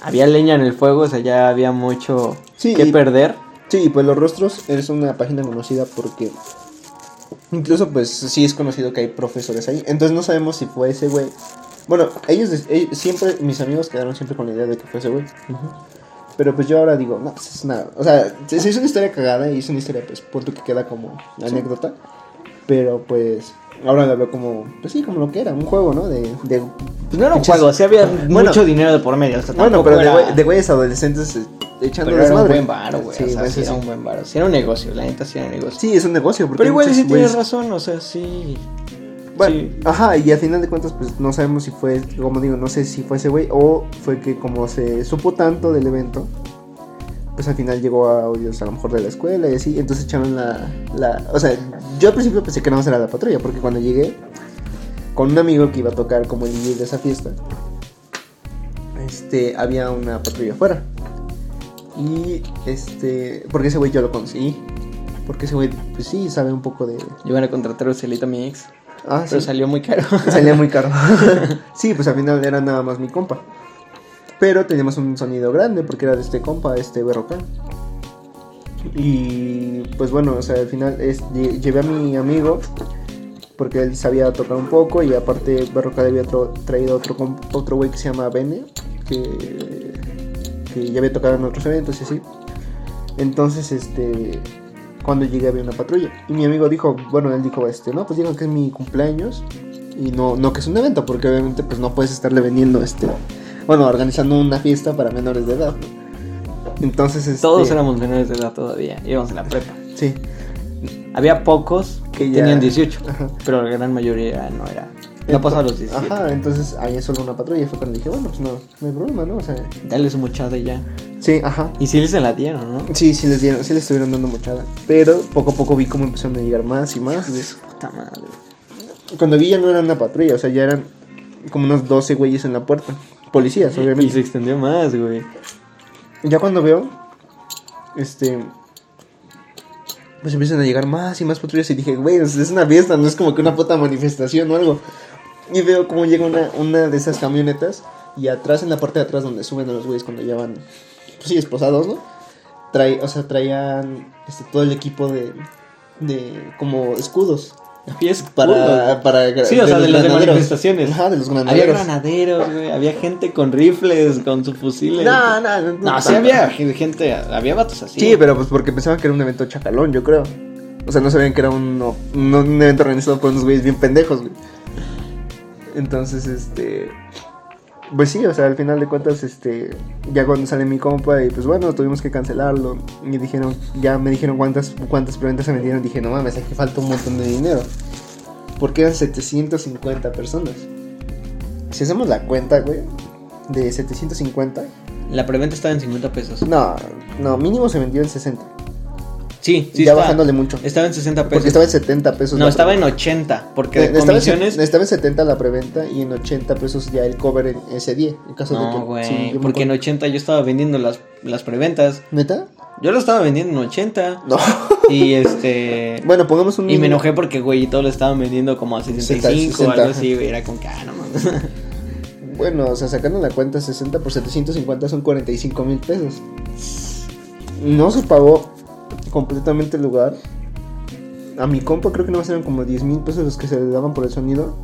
había leña en el fuego, o sea, ya había mucho Sí, que y- perder. Sí, pues Los Rostros es una página conocida porque incluso pues sí es conocido que hay profesores ahí. Entonces no sabemos si fue ese güey. Bueno, ellos, ellos- siempre, mis amigos quedaron siempre con la idea de que fue ese güey. Pero pues yo ahora digo, no, pues es una... O sea, sí es una historia cagada y es una historia pues punto que queda como anécdota. Pero pues ahora la veo como, pues sí, como lo que era, un juego, ¿no? De... de Pues no era un juego, sí había Bueno. mucho dinero de por medio. O sea, Bueno, pero de, era- de güeyes adolescentes eh, echando pero era un buen varo, güey. Sí, o sea, sí es era un- buen varo. Sí era un negocio, la neta sí era un negocio. Sí, es un negocio. porque pero igual sí tienes razón, o sea, sí. Bueno, sí. ajá, y al final de cuentas, pues no sabemos si fue, como digo, no sé si fue ese güey o fue que como se supo tanto del evento, pues al final llegó a audios a lo mejor de la escuela y así, entonces echaron la, la, o sea, yo al principio pensé que no era la patrulla, porque cuando llegué con un amigo que iba a tocar como el DJ de esa fiesta, este, había una patrulla afuera. Y este, porque ese güey yo lo conseguí. Porque ese güey, pues sí, sabe un poco de... Iban a contratar a Celita mi ex, Ah, pero sí. salió muy caro. Salía muy caro. sí, pues al final era nada más mi compa. Pero teníamos un sonido grande porque era de este compa, este Berroca. Y pues bueno, o sea, al final es, llevé a mi amigo porque él sabía tocar un poco y aparte Berroca le había traído otro otro güey que se llama Bene, que, que ya había tocado en otros eventos y así. Entonces, este, cuando llegué había una patrulla. Y mi amigo dijo, bueno, él dijo, este, no, pues digan que es mi cumpleaños. Y no, no que es un evento, porque obviamente pues no puedes estarle vendiendo, este, bueno, organizando una fiesta para menores de edad. ¿no? Entonces, este, Todos éramos menores de edad todavía, íbamos en la prepa. Sí. Había pocos que ya- tenían 18, Ajá. pero la gran mayoría no era. No pasaba los 17. Ajá, entonces ahí es solo una patrulla. Y fue cuando dije, bueno, pues no, no hay problema, ¿no? O sea, Dale su muchada y ya. sí, ajá. Y sí se la dieron, ¿no? Sí, sí les dieron, sí les estuvieron dando muchada. Pero poco a poco vi cómo empezaron a llegar más y más. Su puta madre. Cuando vi ya no eran una patrulla, o sea, ya eran como unos 12 güeyes en la puerta. Policías, Y obviamente. se extendió más, güey. Ya cuando veo, este. Pues empiezan a llegar más y más patrullas y dije, güey, es una fiesta, no es como que una puta manifestación o algo. Y veo cómo llega una, una de esas camionetas y atrás, en la parte de atrás donde suben a los güeyes cuando ya van, pues sí, esposados, ¿no? Trae, o sea, traían este, todo el equipo de, de como escudos. Había Para, para Sí, o sea, de los de granaderos. manifestaciones. Ajá, de los Había granaderos. granaderos, güey. Había gente con rifles, con sus fusiles. No, no, no. No, sí había gente, había vatos así. Sí, pero pues porque pensaban que era un evento chacalón, yo creo. O sea, no sabían que era un, un, un evento organizado por unos güeyes bien pendejos, güey. Entonces, este. Pues sí, o sea, al final de cuentas, este, ya cuando sale mi compa y pues bueno, tuvimos que cancelarlo. Y dijeron, ya me dijeron cuántas, cuántas preventas se vendieron. Dije, no mames, aquí falta un montón de dinero. Porque eran 750 personas. Si hacemos la cuenta, güey, de 750. La preventa estaba en 50 pesos. No, no, mínimo se vendió en 60. Sí, sí. ya estaba- bajándole mucho. Estaba en 60 pesos. Porque estaba en 70 pesos. No, estaba en preventa. 80. Porque Eh, de Estaba en, comisiones. estaba en 70 la preventa y en 80 pesos ya el cover en ese día. En caso de que. No, güey. sí, porque en acuerdo. 80 yo estaba vendiendo las, las preventas. ¿Neta? Yo lo estaba vendiendo en 80. No. Y este. bueno, pongamos un. Y me enojé porque, güey, todos lo estaban vendiendo como a 65 o 60, algo así, güey. Era como que, ah, no mames. Bueno, o sea, sacando la cuenta 60 por 750 son 45 mil pesos. No se pagó completamente el lugar. A mi compa creo que no eran como 10 mil pesos los que se le daban por el sonido.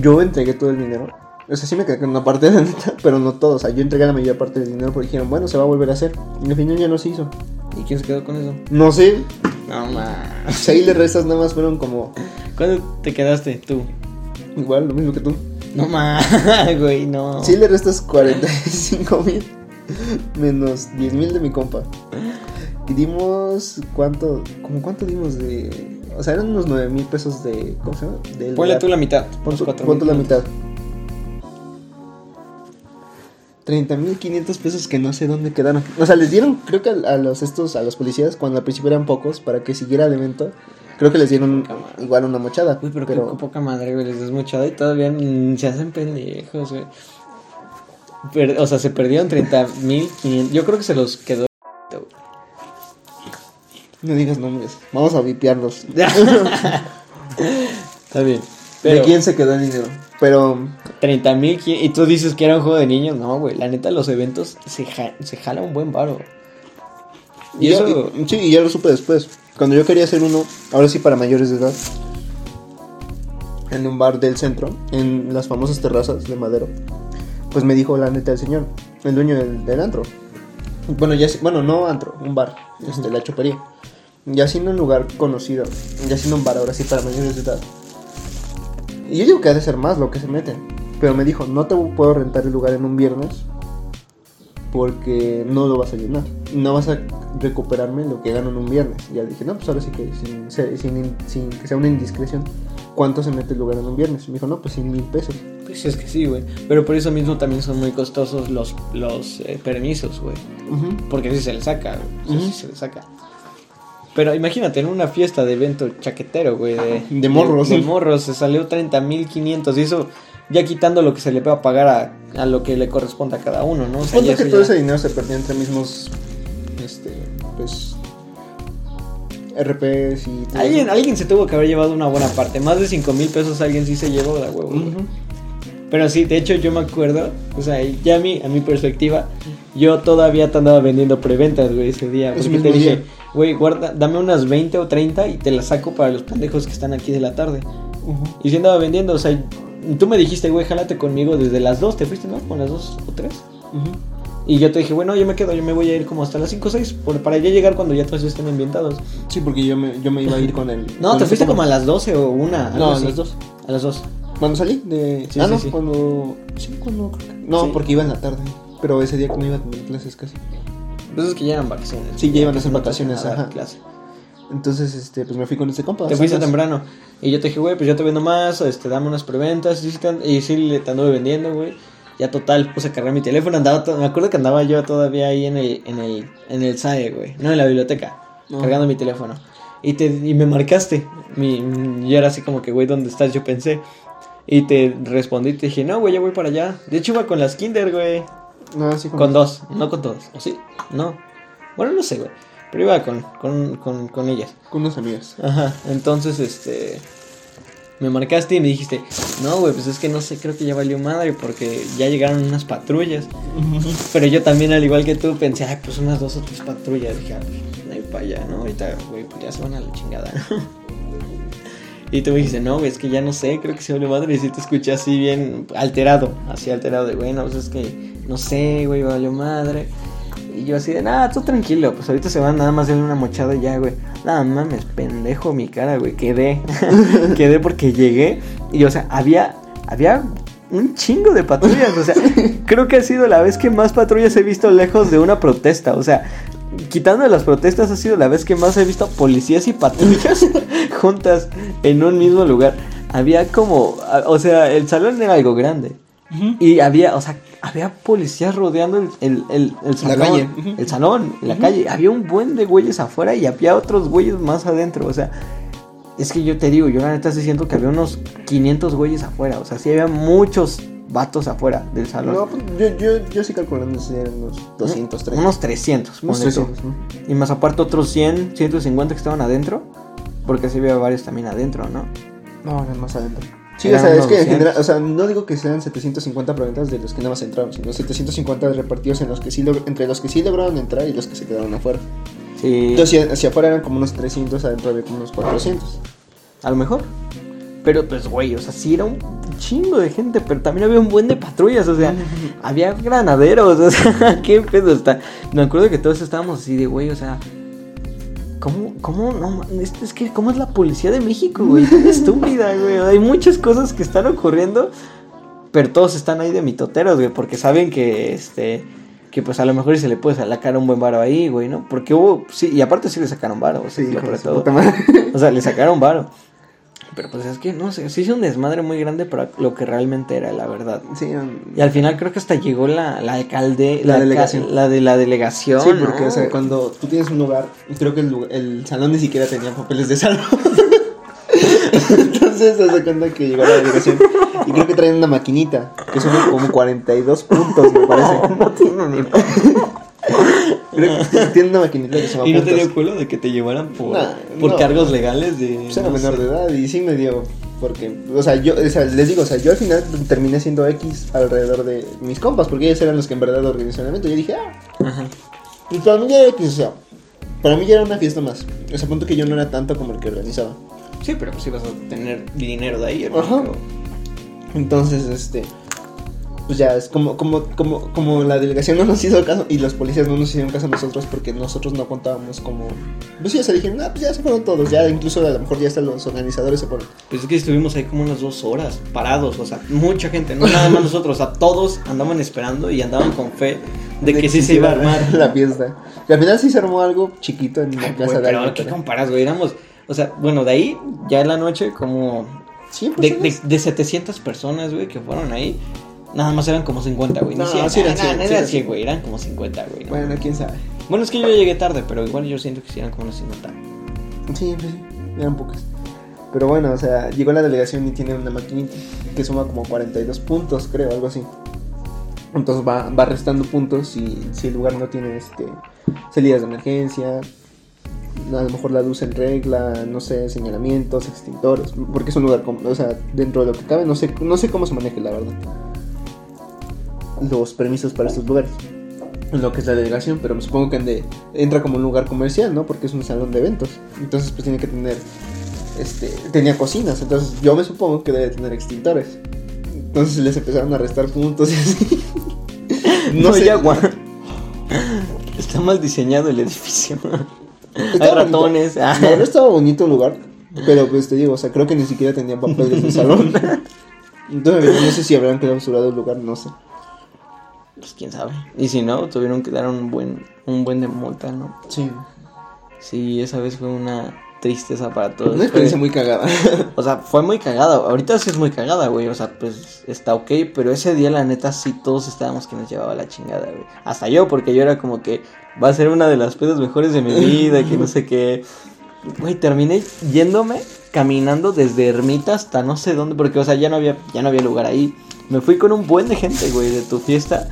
Yo entregué todo el dinero. O sea, sí me quedé con una parte de la neta, pero no todo. O sea, yo entregué la mayor parte del dinero porque dijeron, bueno, se va a volver a hacer. Y al final ya no se hizo. ¿Y quién se quedó con eso? No sé. No mames. Si ahí le restas nada más fueron como ¿Cuándo te quedaste tú? igual, lo mismo que tú. No mames, güey, no. Si le restas 45 mil menos 10 mil de mi compa. Y dimos, ¿cuánto? ¿Cómo cuánto dimos de...? O sea, eran unos 9 mil pesos de... ¿Cómo se llama? Del Ponle lugar. tú la mitad. Pon cuatro pon tú la mitad. 30 mil 500 pesos que no sé dónde quedaron. O sea, les dieron, creo que a, los estos, a los policías, cuando al principio eran pocos, para que siguiera el evento, creo que les dieron igual una mochada. Uy, pero, pero qué poca madre, güey. Les das muchada y todavía se hacen pendejos, güey. O sea, se perdieron 30 mil 500. Yo creo que se los quedó. no digas nombres. Vamos a vipiarlos. Está bien. Pero ¿De quién se quedó el dinero? Pero 30 mil y tú dices que era un juego de niños. No, güey. La neta, los eventos se, ja- se jala un buen varo. Y Y ya- eso. y- sí, y ya lo supe después. Cuando yo quería hacer uno, ahora sí para mayores de edad, en un bar del centro, en las famosas terrazas de madero, pues me dijo la neta el señor, el dueño del, del antro. Bueno, ya bueno, no antro, un bar, este, la chopería. Ya siendo un lugar conocido, ya siendo un bar ahora sí para mayores de edad. Y yo digo que ha de ser más lo que se meten. Pero me dijo, no te puedo rentar el lugar en un viernes porque no lo vas a llenar. No vas a recuperarme lo que gano en un viernes. Y ya dije, no, pues ahora sí que sin, sin, in- sin que sea una indiscreción, ¿cuánto se mete el lugar en un viernes? Y me dijo, no, pues 100 mil pesos. Pues es que sí, güey. Pero por eso mismo también son muy costosos los, los eh, permisos, güey. Porque sí se le saca, sea, Ujú. sí se le saca. Pero imagínate, en una fiesta de evento chaquetero, güey. De, De morros. De, morros, se salió 30.500. Y eso ya quitando lo que se le pueda pagar a, a lo que le corresponde a cada uno, ¿no? O sea, ya que todo ya- ese dinero se perdió entre mismos, este, pues, RPs y todo Alguien, eso. alguien se tuvo que haber llevado una buena parte. Más de 5 mil pesos alguien sí se llevó de huevo. güey. Ujú. Pero sí, de hecho yo me acuerdo, o sea, ya a mi, a mi perspectiva, yo todavía te andaba vendiendo preventas, güey, ese día. Porque te mismo dije, güey, guarda, dame unas 20 o 30 y te las saco para los pendejos que están aquí de la tarde. Ujú. Y sí andaba vendiendo, o sea, tú me dijiste, güey, jálate conmigo desde las 2, ¿te fuiste, no? ¿Con las 2 o 3? Ujú. Y yo te dije, bueno, yo me quedo, yo me voy a ir como hasta las 5 o 6, por, para ya llegar cuando ya todos estén ambientados. Sí, porque yo me, yo me iba a ir con el... No, con te fuiste como a las 12 o 1. No, a las dos. A las 2. Cuando salí de... Sí, ah, sí, no, sí. cuando... Sí, cuando... creo que- No, Sí. porque iba en la tarde. Pero ese día que no iba a tener clases casi. Pues es que ya eran vacaciones. Sí, ya iban a no vacaciones, nada ajá. clase. Entonces, este, pues me fui con ese compa. Te fuiste temprano. Y yo te dije, güey, pues yo te vendo más, este, dame unas preventas. Y sí, te, y sí le- te anduve vendiendo, güey. Ya total, puse a cargar mi teléfono. Andaba me acuerdo que andaba yo todavía ahí en el, en el, en el SAE, güey. No, en la biblioteca. Ah. Cargando mi teléfono. Y, te, y me marcaste. Mi, yo era así como que, güey, ¿dónde estás? Yo pensé. Y te respondí, te dije, no, güey, ya voy para allá. De hecho, iba con las Kinder, güey. No, sí, Con dos, no con todos. ¿O sí? No. Bueno, no sé, güey. Pero iba con, con, con, con ellas. Con unas amigas. Ajá, entonces, este... Me marcaste y me dijiste, no, güey, pues es que no sé, creo que ya valió madre porque ya llegaron unas patrullas. Pero yo también, al igual que tú, pensé, ay, pues unas dos o tres patrullas. Dije, ah, pues, no hay para allá, ¿no? Ahorita, güey, pues ya se van a la chingada, ¿no? Y tú me dijiste, no, güey, es que ya no sé, creo que se valió madre. Y sí te escuché así bien alterado, así alterado de, güey, no, pues es que no sé, güey, valió madre. Y yo así de, nada, tú tranquilo, pues ahorita se van nada más darle una mochada y ya, güey. Nada mames, pendejo mi cara, güey, quedé. quedé porque llegué y, o sea, había, había un chingo de patrullas. O sea, creo que ha sido la vez que más patrullas he visto lejos de una protesta. O sea, quitando las protestas, ha sido la vez que más he visto policías y patrullas juntas en un mismo lugar. Había como, o sea, el salón era algo grande. Y había, o sea, había policías rodeando el, el, el, el salón. calle. El salón, la calle. Había un buen de güeyes afuera y había otros güeyes más adentro. O sea, es que yo te digo, yo la neta estoy siento que había unos 500 güeyes afuera. O sea, sí había muchos vatos afuera del salón. No, pues, yo, yo, yo sí calculando si eran unos 200, 300. Unos 300, Unos ponle tú. 300, ¿no? Y más aparte otros 100, 150 que estaban adentro. Porque sí había varios también adentro, ¿no? No, eran más adentro. Sí, o sea, es que en 200. general, o sea, no digo que sean 750 preguntas de los que nada más entraron, sino 750 repartidos en los que sí entre los que sí lograron entrar y los que se quedaron afuera. Sí. Entonces, hacia, hacia afuera eran como unos 300, adentro había como unos 400. A lo mejor. Pero pues, güey, o sea, sí era un chingo de gente, pero también había un buen de patrullas, o sea, había granaderos, o sea, qué pedo está. Me acuerdo que todos estábamos así de, güey, o sea, ¿cómo, cómo, no, es, es que, ¿cómo es la policía de México, güey? Tan estúpida, güey. Hay muchas cosas que están ocurriendo, pero todos están ahí de mitoteros, güey, porque saben que, este, que pues a lo mejor se le puede sacar un buen varo ahí, güey, ¿no? Porque hubo, sí, y aparte sí le sacaron varo, o sea, Sí, su todo. O sea, le sacaron varo. Pero pues es que no sé, se hizo un desmadre muy grande para lo que realmente era, la verdad. Sí, eran- Y al final creo que hasta llegó la, la alcalde, La delegación. la de la delegación. Sí, porque, ¿no? o sea, cuando tú tienes un lugar, y creo que el, el salón ni siquiera tenía papeles de salón. Entonces, se hace cuenta que llegó la delegación y creo que traen una maquinita, que son como 42 puntos, me parece. No tiene ni Creo que tiene una maquinita que se llama ¿Y no te dio culo de que te llevaran por, Nah, por no. cargos legales de. Pues era no menor sé. de edad y sí me dio, porque, o sea, yo, o sea, les digo, o sea, yo al final terminé siendo X alrededor de mis compas, porque ellos eran los que en verdad organizaron el evento. Yo dije, ah, Ajá. y para mí ya era X, o sea, para mí ya era una fiesta más. O sea, punto que yo no era tanto como el que organizaba. Sí, pero pues ibas a tener dinero de ahí, Ajá. Entonces, este, pues ya es como, como, como, como la delegación no nos hizo caso y los policías no nos hicieron caso a nosotros porque nosotros no contábamos como, pues o sea, dijeron, ah, pues ya se fueron todos, ya incluso a lo mejor ya hasta los organizadores se fueron. Pues es que estuvimos ahí como unas dos horas parados, o sea, mucha gente, no nada más nosotros, o sea, todos andaban esperando y andaban con fe de, que, sí se iba a armar. la fiesta. Y al final sí se armó algo chiquito en la Ay, plaza güey, de pero ¿qué comparas, güey? Éramos, o sea, bueno, de ahí, ya en la noche, como Sí, de, pues, de, de 700 personas, güey, que fueron ahí, nada más eran como 50, güey. No, 100, sí eran nah, 100, nah, sí eran eran 100, güey, eran como 50, güey. ¿no? Bueno, quién sabe. Bueno, es que yo llegué tarde, pero igual yo siento que sí eran como unos 50. Sí, pues sí, eran pocas. Pero bueno, o sea, llegó la delegación y tiene una maquinita que suma como 42 puntos, creo, algo así. Entonces va, va restando puntos si, si el lugar no tiene este salidas de emergencia, a lo mejor la luz en regla, no sé, señalamientos, extintores, porque es un lugar, o sea, dentro de lo que cabe, no sé, no sé cómo se maneja la verdad. Los permisos para estos lugares, en lo que es la delegación, pero me supongo que de- entra como un lugar comercial, ¿no? Porque es un salón de eventos, entonces pues tiene que tener, este, tenía cocinas, entonces yo me supongo que debe tener extintores. Entonces les empezaron a restar puntos y así. No, ya, guau. Está mal diseñado el edificio. Hay ratones. ah. Verdad estaba bonito el lugar. Pero pues te digo, o sea, creo que ni siquiera tenía papeles de salón. Entonces no sé si habrán clausurado el lugar, no sé. Pues quién sabe. Y si no, tuvieron que dar un buen, un buen de multa, ¿no? Sí. Sí, esa vez fue una tristeza para todos. Una experiencia muy cagada. O sea, fue muy cagada. Ahorita sí es muy cagada, güey. O sea, pues está ok. Pero ese día, la neta, sí todos estábamos que nos llevaba la chingada, güey. Hasta yo, porque yo era como que va a ser una de las pedas mejores de mi vida, que no sé qué. Güey, terminé yéndome caminando desde Ermita hasta no sé dónde, porque, o sea, ya no había, ya no había lugar ahí. Me fui con un buen de gente, güey, de tu fiesta.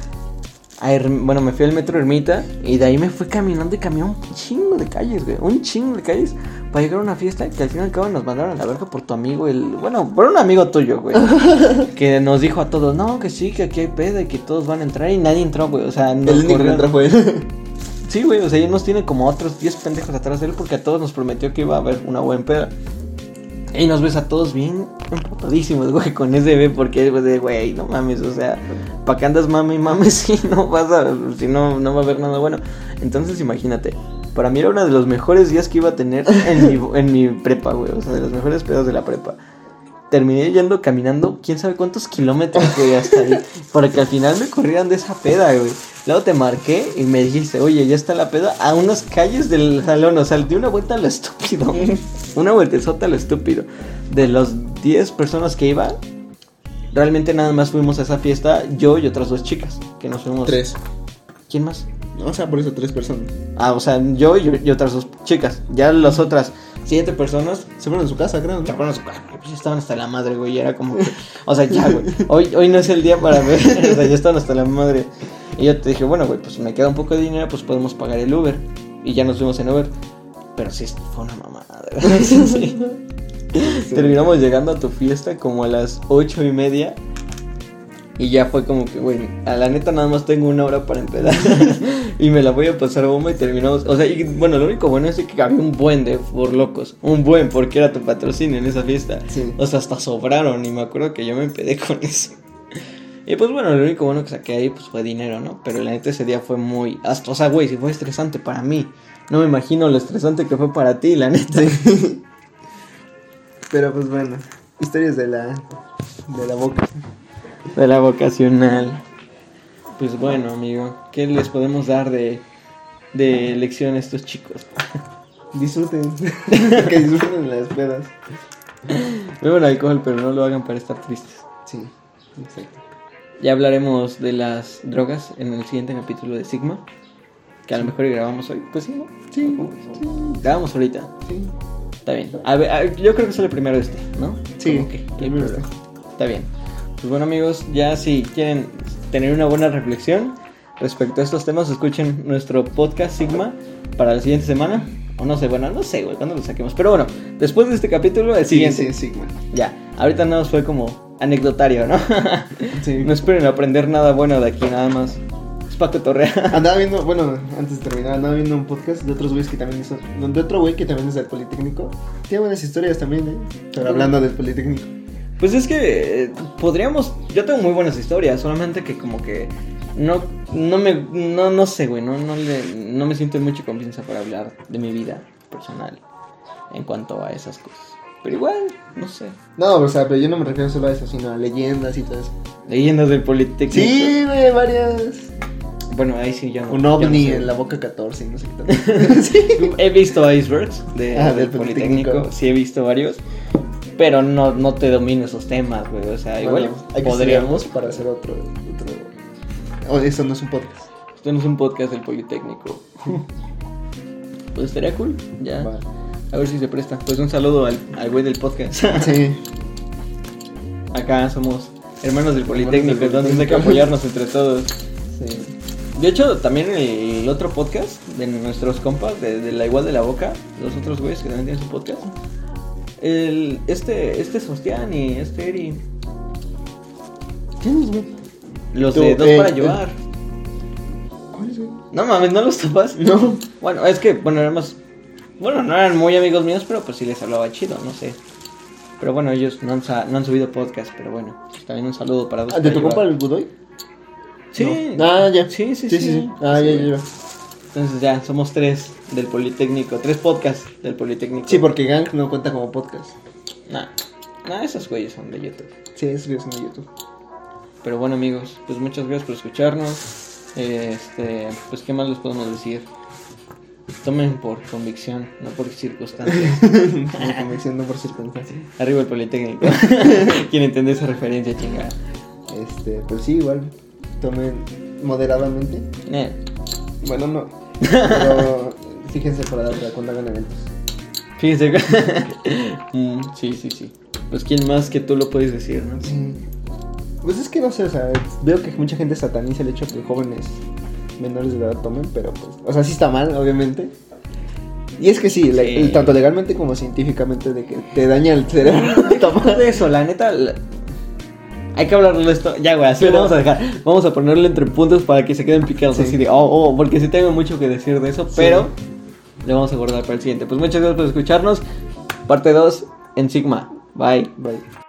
A bueno, me fui al metro Ermita y de ahí me fui caminando y caminé un chingo de calles, güey. Un chingo de calles para llegar a una fiesta que al fin y al cabo nos mandaron a la verga por tu amigo, el. Bueno, por un amigo tuyo, güey. que nos dijo a todos, no, que sí, que aquí hay peda y que todos van a entrar y nadie entró, güey. O sea, nos El único que entró fue él. Sí, güey, o sea, ya nos tiene como otros 10 pendejos atrás de él porque a todos nos prometió que iba a haber una buena peda. Y nos ves a todos bien emputadísimos, güey, con ese bebé porque, pues, de, güey, no mames, o sea, ¿para qué andas mame y mames si no vas a, si no, no va a haber nada bueno? Entonces, imagínate, para mí era uno de los mejores días que iba a tener en mi, en mi prepa, güey, o sea, de los mejores pedos de la prepa. Terminé yendo caminando, quién sabe cuántos kilómetros, güey, hasta ahí. Para que al final me corrieran de esa peda, güey. Luego te marqué y me dijiste, oye, ya está la peda a unas calles del salón. O sea, di una vuelta a lo estúpido. una vueltezota a lo estúpido. De los 10 personas que iba, realmente nada más fuimos a esa fiesta, yo y otras dos chicas. Que nos fuimos. Tres. ¿Quién más? O sea, por eso tres personas. Ah, o sea, yo y, y otras dos chicas. Ya las otras siete personas Se fueron a su casa, creo. ¿no? se fueron a su casa, pues ya estaban hasta la madre, güey. y Era como que, o sea, ya, güey. Hoy, hoy no es el día para ver. o sea, ya estaban hasta la madre. Y yo te dije, bueno, güey, pues me queda un poco de dinero, pues podemos pagar el Uber. Y ya nos fuimos en Uber. Pero sí, fue una mamada. Terminamos llegando a tu fiesta como a las ocho y media. Y ya fue como que, güey, a la neta nada más tengo una hora para empezar. y me la voy a pasar bomba y terminamos. O sea, y bueno, lo único bueno es que había un buen de por locos. Un buen, porque era tu patrocinio en esa fiesta. Sí. O sea, hasta sobraron. Y me acuerdo que yo me empedé con eso. Y pues bueno, lo único bueno que saqué ahí pues fue dinero, ¿no? Pero la neta ese día fue muy. Hasta, o sea, güey, si fue estresante para mí. No me imagino lo estresante que fue para ti, la neta. Pero pues bueno, historias de la, de la boca. De la vocacional. Pues bueno, amigo, ¿qué les podemos dar de, de lección a estos chicos? Disfruten. que disfruten las pedas. Beban alcohol, pero no lo hagan para estar tristes. Sí, exacto. Ya hablaremos de las drogas en el siguiente capítulo de Sigma. Que a lo mejor grabamos hoy. Pues sí, ¿no? Sí, Grabamos ahorita. sí. Está bien. A ver, a- yo creo que sale primero este, ¿no? Sí, que, hay primero problema. Está bien. Pues bueno, amigos, ya si quieren tener una buena reflexión respecto a estos temas, escuchen nuestro podcast Sigma para la siguiente semana. O no sé, bueno, no sé, güey, cuándo lo saquemos. Pero bueno, después de este capítulo, el Sí, siguiente. sí, Sigma. Ya, ahorita nada más fue como anecdotario, ¿no? Sí. no esperen aprender nada bueno de aquí, nada más. Es para cotorrear. Andaba viendo, bueno, antes de terminar, andaba viendo un podcast de otros güeyes que también son. De otro güey que también es del Politécnico. Tiene buenas historias también, ¿eh? Pero hablando del Politécnico. Pues es que eh, podríamos. Yo tengo muy buenas historias, solamente que como que no, no me, no, no sé, güey, no, no, le, no me siento en mucha confianza para hablar de mi vida personal en cuanto a esas cosas. Pero igual, no sé. No, o sea, pero yo no me refiero solo a eso, sino a leyendas y todo eso. Leyendas del Politécnico. Sí, güey, varias. Bueno, ahí sí yo no. Un yo no ovni sé. en la boca 14 y no sé qué tanto. sí. He visto icebergs de, Ah, del del Politécnico. Politécnico. sí he visto varios. Pero no, no te domino esos temas, güey. O sea, igual hay podríamos. para hacer otro. otro... Oh, eso no es un podcast. Esto no es un podcast del Politécnico. Pues estaría cool. Ya. A ver si se presta. Pues un saludo al, al güey del podcast. Sí. Acá somos hermanos del Politécnico, entonces hay que apoyarnos entre todos. Sí. De hecho, también el, el otro podcast de nuestros compas, de, de la igual de la boca, los otros güeyes que también tienen su podcast. El, este, este Sostian y este Eri. ¿Quién es, güey? Los Tú, de dos eh, para eh. llevar. ¿Cuál es, güey? No mames, ¿no los topas? No. Bueno, es que, bueno, eran más. Bueno, no eran muy amigos míos, pero pues sí les hablaba chido, no sé. Pero bueno, ellos no han, no han subido podcast, pero bueno. También un saludo para dos Ah, ¿De para tu compa llevar. el Budoy? Sí. No. Ah, ya. Sí, sí, Sí, sí. sí, sí. Ah, ya, ya, ya. Entonces ya, somos tres del Politécnico, tres podcasts del Politécnico. Sí, porque Gang no cuenta como podcast. Nah, nah, esos güeyes son de YouTube. Sí, es que es en YouTube. Pero bueno, amigos, pues muchas gracias por escucharnos. Este, pues, ¿qué más les podemos decir? Tomen por convicción, no por circunstancias. Por convicción, no por circunstancias. Arriba el Politécnico. ¿Quién entiende esa referencia, chingada? Este, pues sí, igual. Tomen moderadamente. Eh, Bueno, no. Pero fíjense para dar cuando hagan eventos. fíjense. Mm, sí, sí, sí. Pues, ¿quién más que tú lo puedes decir, no? Sí. Pues es que no sé, o sea, veo que mucha gente sataniza el hecho de que jóvenes menores de edad tomen, pero pues, o sea, sí está mal, obviamente. Y es que sí, tanto legalmente como científicamente, de que te daña el cerebro tomar. Eso, la neta. la- Hay que hablarlo de esto. Ya, güey, así lo vamos a dejar. Vamos a ponerlo entre puntos para que se queden picados. Sí. Así de, oh, oh, porque sí tengo mucho que decir de eso, pero le vamos a guardar para el siguiente. Pues muchas gracias por escucharnos. Parte 2 en Sigma. Bye. Bye.